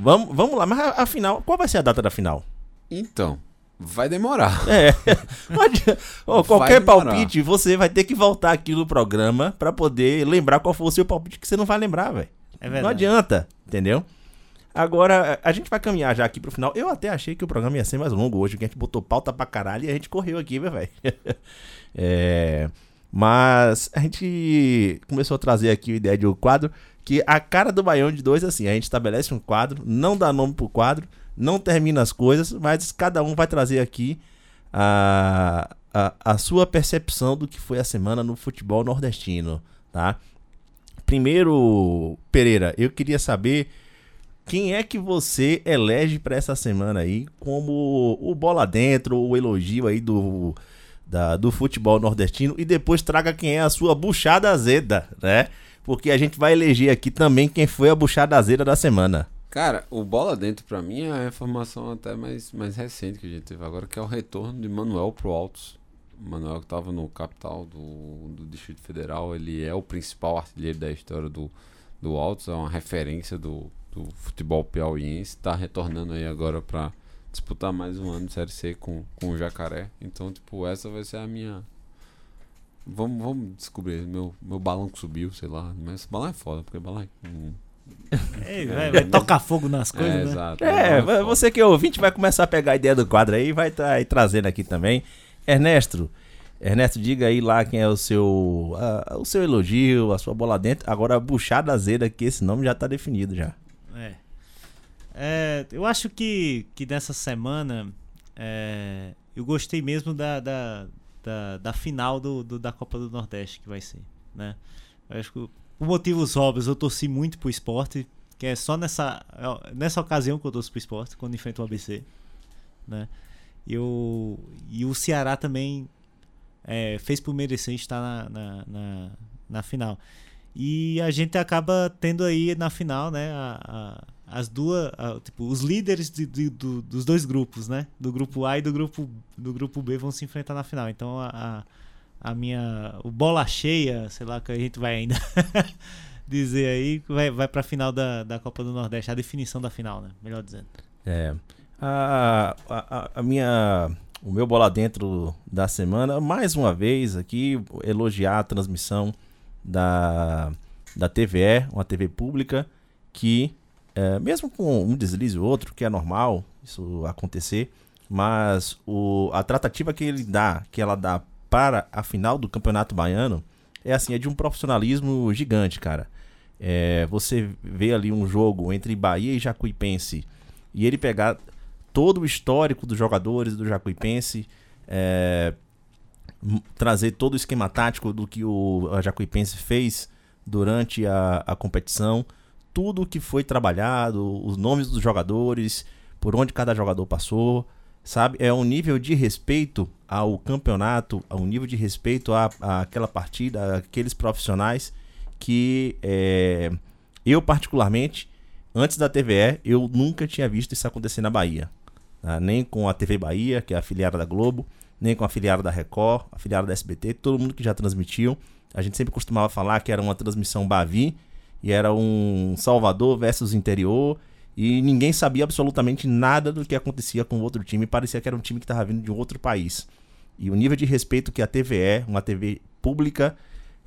[SPEAKER 3] Vamos, vamos lá, mas a- afinal, qual vai ser a data da final?
[SPEAKER 4] Então, vai demorar.
[SPEAKER 3] É. [laughs] Não
[SPEAKER 4] Vai
[SPEAKER 3] qualquer
[SPEAKER 4] demorar.
[SPEAKER 3] palpite, você vai ter que voltar aqui no programa pra poder lembrar qual foi o seu palpite, que você não vai lembrar, velho.
[SPEAKER 5] É
[SPEAKER 3] Não
[SPEAKER 5] verdade.
[SPEAKER 3] adianta, entendeu? Agora, a gente vai caminhar já aqui pro final. Eu até achei que o programa ia ser mais longo hoje, que a gente botou pauta pra caralho e a gente correu aqui, velho. [laughs] É, mas a gente começou a trazer aqui a ideia de um quadro que a cara do Baião de dois, assim, a gente estabelece um quadro, não dá nome pro quadro, não termina as coisas, mas cada um vai trazer aqui a, a, a sua percepção do que foi a semana no futebol nordestino, tá? Primeiro, Pereira, eu queria saber quem é que você elege pra essa semana aí como o bola dentro, o elogio aí do, da- do futebol nordestino e depois traga quem é a sua buchada azeda, né? Porque a gente vai eleger aqui também quem foi a buchada azeda da semana.
[SPEAKER 4] Cara, o bola dentro pra mim é a informação até mais, mais recente que a gente teve agora, que é o retorno de Manuel pro Altos. O Manuel que tava no capital do, do Distrito Federal, ele é o principal artilheiro da história do, do Altos, é uma referência do, do futebol piauiense, tá retornando aí agora pra disputar mais um ano de Série C com, com o Jacaré. Então, tipo, essa vai ser a minha... Vamos, vamos descobrir, meu, meu balão que subiu, sei lá, mas esse balão é foda, porque balão é... hum,
[SPEAKER 5] Ei, vai, vai tocar fogo nas coisas,
[SPEAKER 4] é,
[SPEAKER 5] né?
[SPEAKER 4] exato.
[SPEAKER 3] É,
[SPEAKER 4] foda.
[SPEAKER 3] você que é ouvinte vai começar a pegar a ideia do quadro aí e vai estar aí trazendo aqui também. Ernesto, Ernesto, diga aí lá quem é o seu o seu elogio, a sua bola dentro. Agora a buchada azeda, que esse nome já tá definido já.
[SPEAKER 5] É. É, eu acho que, que nessa semana é, eu gostei mesmo da, da, da, da final do, do- da Copa do Nordeste que vai ser, né? Eu acho que por motivos óbvios eu torci muito pro esporte, que é só nessa, nessa ocasião que eu torço pro esporte, quando enfrenta o ABC, né? Eu, e o Ceará também é, fez por merecer estar na, na, na, na final. E a gente acaba tendo aí na final, né, a- a- as duas, a- tipo, os líderes de- de- do- dos dois grupos, né, do grupo A e do grupo, do grupo B vão se enfrentar na final. Então a, a, a minha, o bola cheia, sei lá, que a gente vai ainda [laughs] dizer aí, vai, vai pra final da, da Copa do Nordeste, a definição da final, né, melhor dizendo.
[SPEAKER 3] É. A, a, a- a minha. O meu bola dentro da semana, mais uma vez aqui, elogiar a transmissão da, da TVE, uma TV pública, que, é, mesmo com um deslize ou outro, que é normal isso acontecer, mas o, a tratativa que ele dá, que ela dá para a final do Campeonato Baiano, é assim, é de um profissionalismo gigante, cara. É, você vê ali um jogo entre Bahia e Jacuipense e ele pegar todo o histórico dos jogadores do Jacuipense, é, trazer todo o esquema tático do que o Jacuipense fez durante a, a competição, tudo que foi trabalhado, os nomes dos jogadores, por onde cada jogador passou, sabe? É um nível de respeito ao campeonato, a um nível de respeito àquela partida, àqueles profissionais que é, eu particularmente antes da TVE, eu nunca tinha visto isso acontecer na Bahia. tá? Nem com a TV Bahia, que é a afiliada da Globo, nem com a afiliada da Record, a afiliada da SBT, todo mundo que já transmitiu. A gente sempre costumava falar que era uma transmissão Bavi, e era um Salvador versus interior, e ninguém sabia absolutamente nada do que acontecia com o outro time, parecia que era um time que estava vindo de um outro país. E o nível de respeito que a TVE, uma TV pública,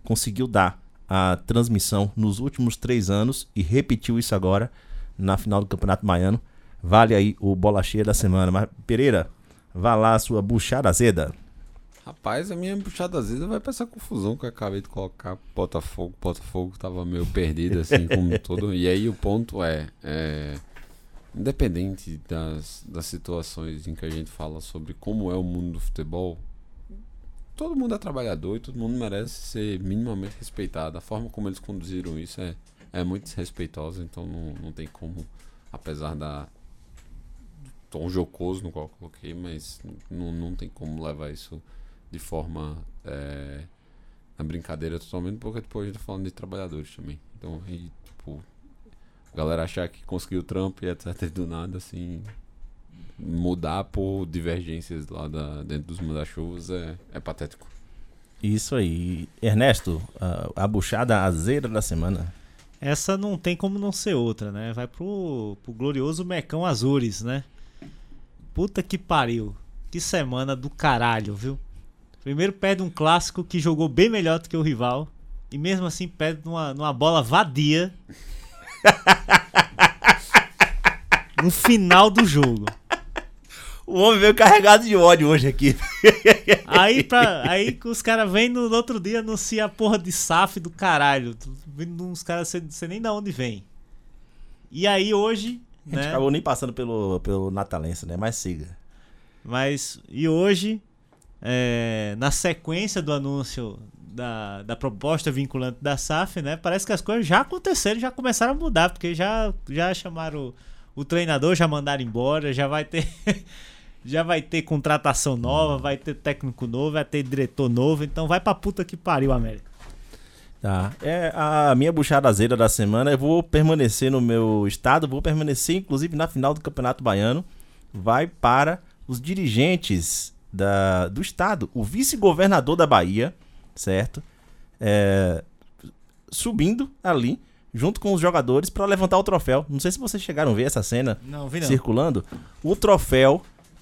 [SPEAKER 3] conseguiu dar a transmissão nos últimos três anos e repetiu isso agora na final do Campeonato Baiano. Vale aí o bola cheia da semana. Mas, Pereira, vá lá a sua buchada azeda.
[SPEAKER 4] Rapaz, a minha puxada azeda vai pra essa confusão que eu acabei de colocar. Botafogo, Botafogo tava meio perdido, assim, como todo. E aí o ponto é, é, independente das, das situações em que a gente fala sobre como é o mundo do futebol, todo mundo é trabalhador e todo mundo merece ser minimamente respeitado. A forma como eles conduziram isso é, é muito desrespeitosa, então não, não tem como, apesar da tom jocoso no qual eu coloquei, mas não, não tem como levar isso de forma é, na brincadeira totalmente, porque depois a gente tá falando de trabalhadores também. Então, aí, tipo, a galera achar que conseguiu o trampo e etc. e [laughs] do nada, assim, mudar por divergências lá da, dentro dos manda-chuvas é, é patético.
[SPEAKER 3] Isso aí. Ernesto, a, a buchada azeira da semana.
[SPEAKER 5] Essa não tem como não ser outra, né? Vai pro, pro glorioso Mecão Azures, né? Puta que pariu. Que semana do caralho, viu? Primeiro perde um clássico que jogou bem melhor do que o rival. E mesmo assim perde numa, numa bola vadia. [laughs] no final do jogo.
[SPEAKER 3] O homem veio carregado de ódio hoje aqui.
[SPEAKER 5] Aí, pra, aí os caras vêm no, no outro dia anuncia a porra de SAF do caralho. Vindo uns caras, você você nem da onde vem. E aí hoje,
[SPEAKER 3] A gente
[SPEAKER 5] né?
[SPEAKER 3] acabou nem passando pelo, pelo Natalense, né? Mas siga.
[SPEAKER 5] Mas e hoje, é, na sequência do anúncio da, da proposta vinculante da SAF, né? Parece que as coisas já aconteceram, já começaram a mudar, porque já, já chamaram o, o treinador, já mandaram embora, já vai ter. [laughs] Já vai ter contratação nova, vai ter técnico novo, vai ter diretor novo, então vai pra puta que pariu, América.
[SPEAKER 3] Tá. É a minha buchada azeira da semana. Eu vou permanecer no meu estado, vou permanecer inclusive na final do Campeonato Baiano. Vai para os dirigentes da, do estado, o vice-governador da Bahia, certo? É, subindo ali junto com os jogadores para levantar o troféu. Não sei se vocês chegaram a ver essa cena
[SPEAKER 5] Não, vi não.
[SPEAKER 3] circulando. O troféu,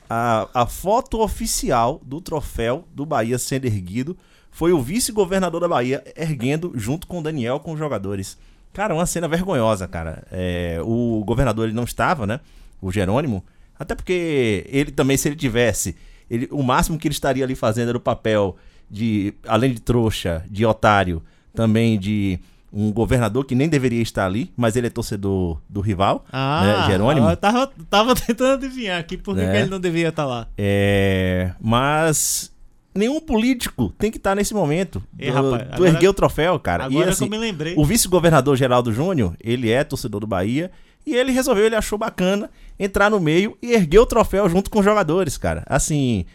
[SPEAKER 3] a, a foto oficial do troféu do Bahia sendo erguido foi o vice-governador da Bahia erguendo junto com o Daniel com os jogadores. Cara, uma cena vergonhosa, cara. É, o governador ele não estava, né? O Jerônimo. Até porque ele também, se ele tivesse, ele, o máximo que ele estaria ali fazendo era o papel de, além de trouxa, de otário, também de um governador que nem deveria estar ali, mas ele é torcedor do rival, né? Jerônimo.
[SPEAKER 5] Eu tava, tava tentando adivinhar aqui por que
[SPEAKER 3] Né?
[SPEAKER 5] que ele não devia estar lá.
[SPEAKER 3] É, mas nenhum político tem que estar nesse momento.
[SPEAKER 5] Ei,
[SPEAKER 3] do,
[SPEAKER 5] rapaz,
[SPEAKER 3] do
[SPEAKER 5] agora-
[SPEAKER 3] erguer o troféu, cara.
[SPEAKER 5] agora
[SPEAKER 3] e, assim,
[SPEAKER 5] que eu me lembrei.
[SPEAKER 3] O vice-governador Geraldo Júnior, ele é torcedor do Bahia. E ele resolveu, ele achou bacana entrar no meio e erguer o troféu junto com os jogadores, cara. Assim,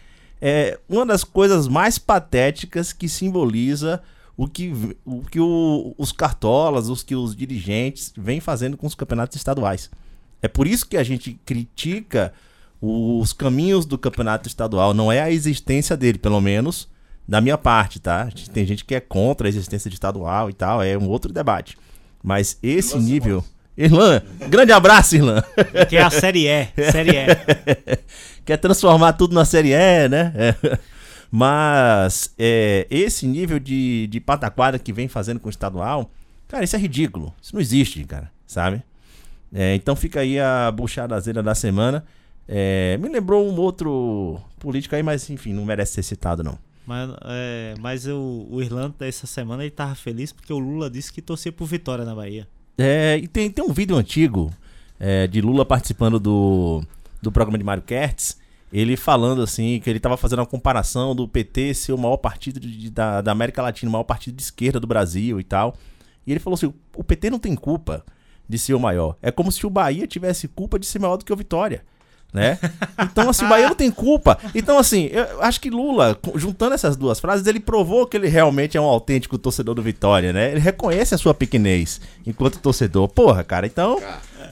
[SPEAKER 3] é uma das coisas mais patéticas que simboliza o que, o que o- os cartolas, os que os dirigentes vêm fazendo com os campeonatos estaduais. É por isso que a gente critica os caminhos do campeonato estadual, não é a existência dele, pelo menos da minha parte, tá? Tem gente que é contra a existência de estadual e tal, é um outro debate. Mas esse nível. Irlan, grande abraço, Irlan.
[SPEAKER 5] Que é a Série E. Série E. [laughs]
[SPEAKER 3] Quer transformar tudo na Série E, né? É. Mas é, esse nível de, de pataquada que vem fazendo com o estadual, cara, isso é ridículo. Isso não existe, cara, sabe? É, então fica aí a buchadazeira da semana. É, me lembrou um outro político aí, mas enfim, não merece ser citado, não.
[SPEAKER 5] Mas, é, mas o, o Irlanda essa semana ele tava feliz porque o Lula disse que torcia por Vitória na Bahia.
[SPEAKER 3] É, e tem, tem um vídeo antigo é, de Lula participando do, do programa de Mário Kertz, ele falando assim, que ele tava fazendo uma comparação do PT ser o maior partido de- da, da América Latina, o maior partido de esquerda do Brasil e tal. E ele falou assim: o PT não tem culpa de ser o maior. É como se o Bahia tivesse culpa de ser maior do que o Vitória. Né? Então, assim, o Bahia não tem culpa. Então, assim, eu acho que Lula, juntando essas duas frases, ele provou que ele realmente é um autêntico torcedor do Vitória, né? Ele reconhece a sua pequenez enquanto torcedor. Porra, cara, então,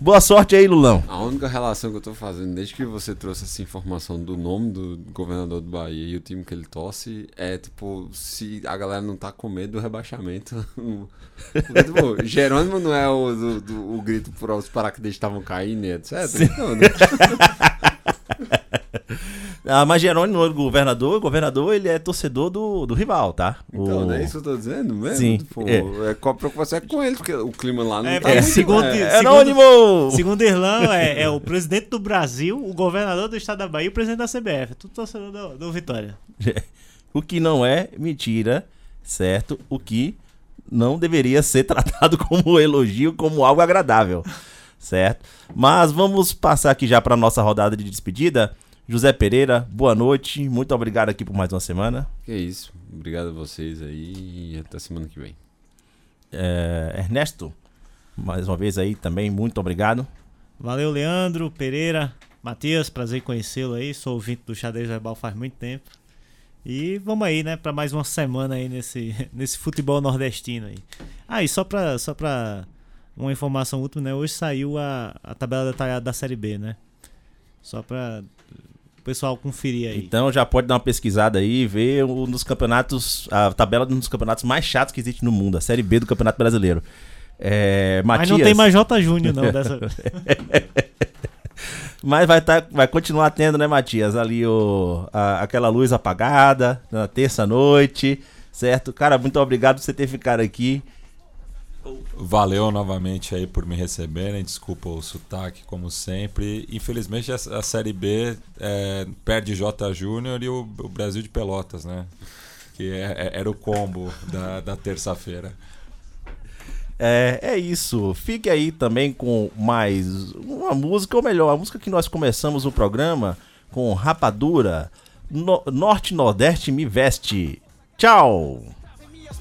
[SPEAKER 3] boa sorte aí, Lulão.
[SPEAKER 4] A única relação que eu tô fazendo desde que você trouxe essa informação do nome do governador do Bahia e o time que ele torce é tipo, se a galera não tá com medo do rebaixamento. [laughs] Tipo, Jerônimo não é o, do, do- o grito por os paraquedas estavam caindo, etc. Não, né? [laughs]
[SPEAKER 3] Ah, mas Jerônimo, o governador, o governador, ele é torcedor do, do rival, tá?
[SPEAKER 4] Então,
[SPEAKER 3] O-
[SPEAKER 4] não é isso que eu tô dizendo mesmo?
[SPEAKER 3] Sim,
[SPEAKER 4] Tipo,
[SPEAKER 3] é.
[SPEAKER 4] é. com a preocupação é com ele, porque o clima lá não
[SPEAKER 5] É,
[SPEAKER 4] tá
[SPEAKER 5] é,
[SPEAKER 4] muito-
[SPEAKER 5] segundo,
[SPEAKER 4] é,
[SPEAKER 3] Jerônimo!
[SPEAKER 5] segundo Irlão, é, é o presidente do Brasil, o governador do estado da Bahia e o presidente da CBF. Tudo torcedor do, do Vitória. [laughs]
[SPEAKER 3] O que não é mentira, certo? O que não deveria ser tratado como elogio, como algo agradável, certo? Mas vamos passar aqui já para nossa rodada de despedida. José Pereira, boa noite, muito obrigado aqui por mais uma semana.
[SPEAKER 4] Que isso. Obrigado a vocês aí e até semana que vem.
[SPEAKER 3] É, Ernesto, mais uma vez aí também, muito obrigado.
[SPEAKER 5] Valeu, Leandro, Pereira, Matias, prazer em conhecê-lo aí. Sou ouvinte do Xadrez Verbal faz muito tempo. E vamos aí, né, para mais uma semana aí nesse, [laughs] nesse futebol nordestino aí. Ah, e só pra, só pra uma informação última, né? Hoje saiu a, a tabela detalhada da Série B, né? Só pra o pessoal conferir aí.
[SPEAKER 3] Então já pode dar uma pesquisada aí ver um dos campeonatos, a tabela de um dos campeonatos mais chatos que existe no mundo, a Série B do Campeonato Brasileiro. É,
[SPEAKER 5] Mas
[SPEAKER 3] Matias,
[SPEAKER 5] não tem mais J Júnior, não, dessa [laughs]
[SPEAKER 3] Mas vai, tá, vai continuar tendo, né, Matias? Ali o, a- aquela luz apagada na terça-noite, certo? Cara, muito obrigado por você ter ficado aqui.
[SPEAKER 6] Valeu novamente aí por me receberem. Desculpa o sotaque, como sempre. Infelizmente, a, a Série B é, perde J Júnior e o, o Brasil de Pelotas, né? Que é- é- era o combo da, da terça-feira.
[SPEAKER 3] É, é isso. Fique aí também com mais uma música, ou melhor, a música que nós começamos o programa com Rapadura, No- Norte Nordeste Me Veste. Tchau!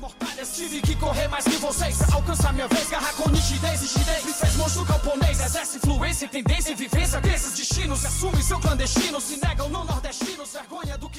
[SPEAKER 2] Mortalhas, tive que correr mais que vocês Alcançar minha vez, garra com nitidez chidez Me fez monstro camponês, exerce influência, tendência e vivência. Desses destinos, assume seu clandestino. Se negam no nordestinos, vergonha do